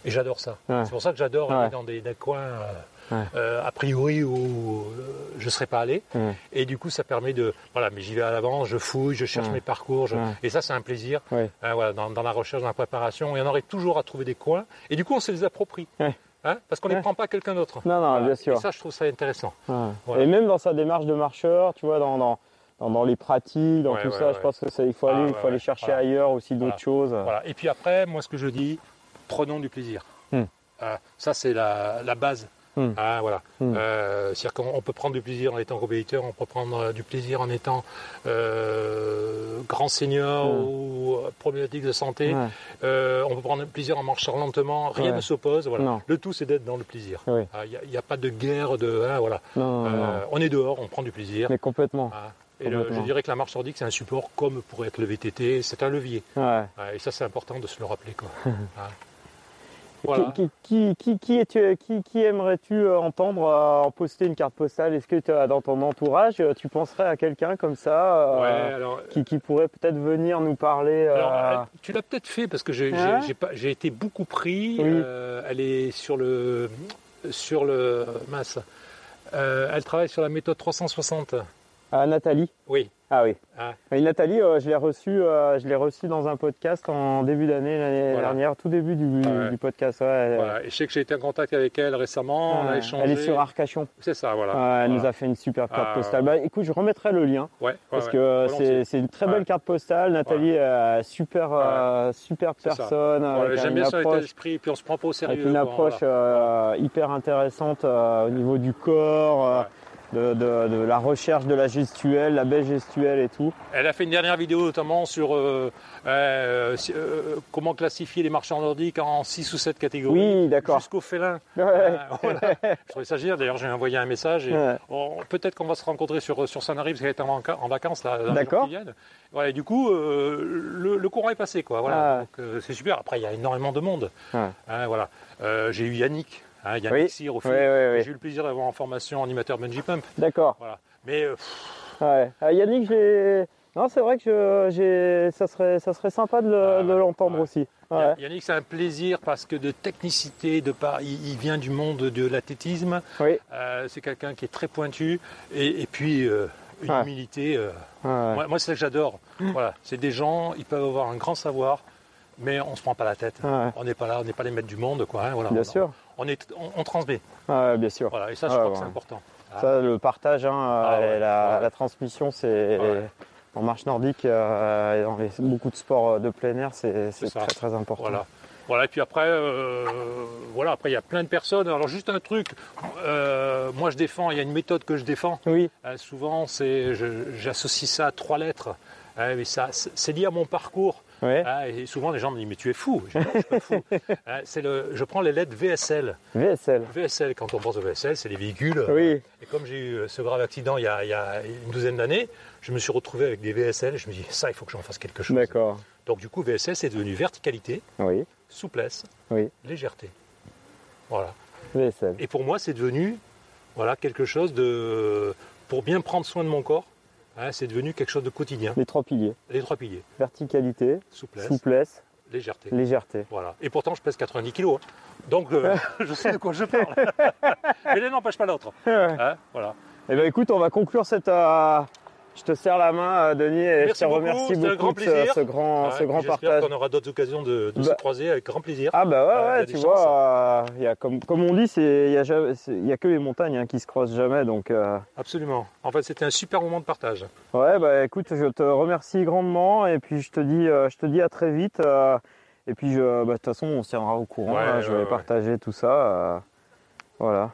Et j'adore ça. Ouais. C'est pour ça que j'adore Ouais. aller dans des, des coins euh, Ouais. euh, a priori où euh, je ne serais pas allé. Ouais. Et du coup, ça permet de. Voilà, mais j'y vais à l'avance, je fouille, je cherche Ouais. mes parcours. je- Ouais. Et ça, c'est un plaisir. Hein, voilà, dans, dans la recherche, dans la préparation, il y en aurait toujours à trouver des coins. Et du coup, on se les approprie. Ouais. Hein, parce qu'on ne Ouais. les prend pas à quelqu'un d'autre. Non, non, Voilà. bien sûr. Et ça, je trouve ça intéressant. Voilà. Et même dans sa démarche de marcheur, tu vois, dans, dans, dans, les pratiques, dans Ouais, tout ouais, ça, ouais. je pense que ça, il faut Ah, aller, il faut aller chercher Voilà. ailleurs aussi d'autres Voilà. choses. Voilà. Et puis après, moi, ce que je dis, prenons du plaisir. Hmm. Euh, ça, c'est la, la base. Hmm. Ah, voilà. Hmm. Euh, C'est-à-dire qu'on on peut prendre du plaisir en étant compétiteur, on peut prendre euh, du plaisir en étant euh, grand senior Hmm. ou euh, problématique de santé. Ouais. Euh, on peut prendre du plaisir en marchant lentement. Rien Ouais. ne s'oppose. Voilà. Non. Le tout, c'est d'être dans le plaisir. Oui. Il n'y a, pas de guerre. De, hein, voilà. Non, non, non, Euh, on est dehors, on prend du plaisir. Mais complètement. Ah. Et le- je dirais que la marche nordique, c'est un support comme pourrait être le VTT, c'est un levier. Ouais. Ah, et ça, c'est important de se le rappeler. Quoi. Ah. Voilà. Qui, qui, qui, qui, es-tu- qui, qui aimerais-tu euh, entendre euh, en poster une carte postale? Est-ce que tu as dans ton entourage, euh, tu penserais à quelqu'un comme ça euh, alors, qui, qui pourrait peut-être venir nous parler alors, tu l'as peut-être fait parce que j'ai Ah. j'ai- j'ai pas- j'ai été beaucoup pris. Oui. Elle est sur le. Sur le. Mince. Elle travaille sur la méthode 360. à Nathalie? Oui. Ah oui. Ah. Oui, Nathalie, euh, je l'ai reçue, euh, je l'ai reçue dans un podcast en début d'année l'année Voilà. dernière, tout début du, Ouais. du podcast. ouais, elle- Voilà. Et je sais que j'ai été en contact avec elle récemment. on a ouais. échangé. Elle est sur Arcachon. C'est ça, voilà. Elle nous a fait une super carte Ah, postale. Bah, écoute, je remettrai le lien Ouais, ouais, parce que euh, c'est une très belle carte postale. Nathalie, euh, super, euh, super personne J'aime bien son état d'esprit, puis on se prend pas au sérieux. avec une approche euh, hyper intéressante euh, au niveau du corps, euh. De, de- de la recherche de la gestuelle, la baie gestuelle et tout. Elle a fait une dernière vidéo notamment sur euh, euh, euh, comment classifier les marchands nordiques en 6 ou 7 catégories. Oui, d'accord. Jusqu'au félin. Ouais. Euh, voilà. Je trouvais ça génial. D'ailleurs, j'ai envoyé un message. Ouais. Peut-être qu'on va se rencontrer sur, sur Sanary parce qu'elle est en, vaca- en vacances là, D'accord. Voilà, et du coup, le, le courant est passé. Quoi, voilà. Ah. C'est super. Après, il y a énormément de monde. Ouais. Hein, voilà. J'ai eu Yannick. Hein, Yannick Oui. Cyr au fil. J'ai eu le plaisir d'avoir en formation animateur bungee pump. D'accord. Voilà. Mais euh, Ouais. Ah, Yannick, j'ai. Non, c'est vrai que j'ai, ça serait, ça serait sympa de, le- Ah, de l'entendre ouais. aussi. Ouais. Yannick, c'est un plaisir parce que de technicité, de par, il, vient du monde de l'athlétisme. Oui. Euh, c'est quelqu'un qui est très pointu et, et puis euh, une Ouais. humilité. euh, Ouais. Moi, c'est ça que j'adore. Voilà, c'est des gens, ils peuvent avoir un grand savoir, mais on se prend pas la tête. On n'est pas là, on n'est pas les maîtres du monde, quoi. hein, voilà. Bien on, sûr. On, est, on, on transmet. Bien sûr. Voilà, et ça, je Ouais, crois ouais. que c'est important. Ah. Ça, le partage, hein, Ah euh, ouais, la, ouais. la transmission, c'est en marche nordique euh, et dans les- beaucoup de sports de plein air, c'est, ça. très très important. Voilà. Voilà, et puis après, euh, voilà, après il y a plein de personnes. Alors juste un truc, euh, moi je défends, il y a une méthode que je défends. Oui, Euh, souvent, c'est, j'associe ça à trois lettres. Mais ça, c'est c'est lié à mon parcours. Ouais. Hein, et souvent, les gens me disent Mais tu es fou. Je, dis, Non, je suis pas fou. C'est le, je prends les lettres VSL. VSL. VSL, quand on pense au VSL, c'est les véhicules. Oui, Et comme j'ai eu ce grave accident il y a, il y a une douzaine d'années, je me suis retrouvé avec des VSL. Je me dis Ça, il faut que j'en fasse quelque chose. d'accord. Donc, du coup, VSL, c'est devenu verticalité, Oui, souplesse, oui, légèreté. Voilà. VSL. Et pour moi, c'est devenu Voilà, quelque chose de. Pour bien prendre soin de mon corps, hein, c'est devenu quelque chose de quotidien. Les trois piliers. Les trois piliers Verticalité, souplesse, souplesse, légèreté. légèreté. Voilà. Et pourtant, je pèse 90 kg. Donc, euh, je sais de quoi je parle. Mais l'un n'empêche pas l'autre. Hein, voilà. Eh bien écoute, on va conclure cette... euh, Je te serre la main, euh, Denis, et Merci je te beaucoup, remercie un beaucoup grand de ce, plaisir. ce grand, Ouais, ce grand partage. qu'on aura d'autres occasions de, de se Bah. croiser avec grand plaisir. Ah bah ouais, Euh, ouais, tu vois, euh, y a comme, comme on dit, il n'y a, que les montagnes hein, qui se croisent jamais. Donc euh, Absolument. En fait, c'était un super moment de partage. ouais, bah écoute, je te remercie grandement et puis je te dis, euh, je te dis à très vite. euh, et puis je- bah, de toute façon, on se tiendra au courant. Ouais, hein, je vais partager tout ça. euh, voilà.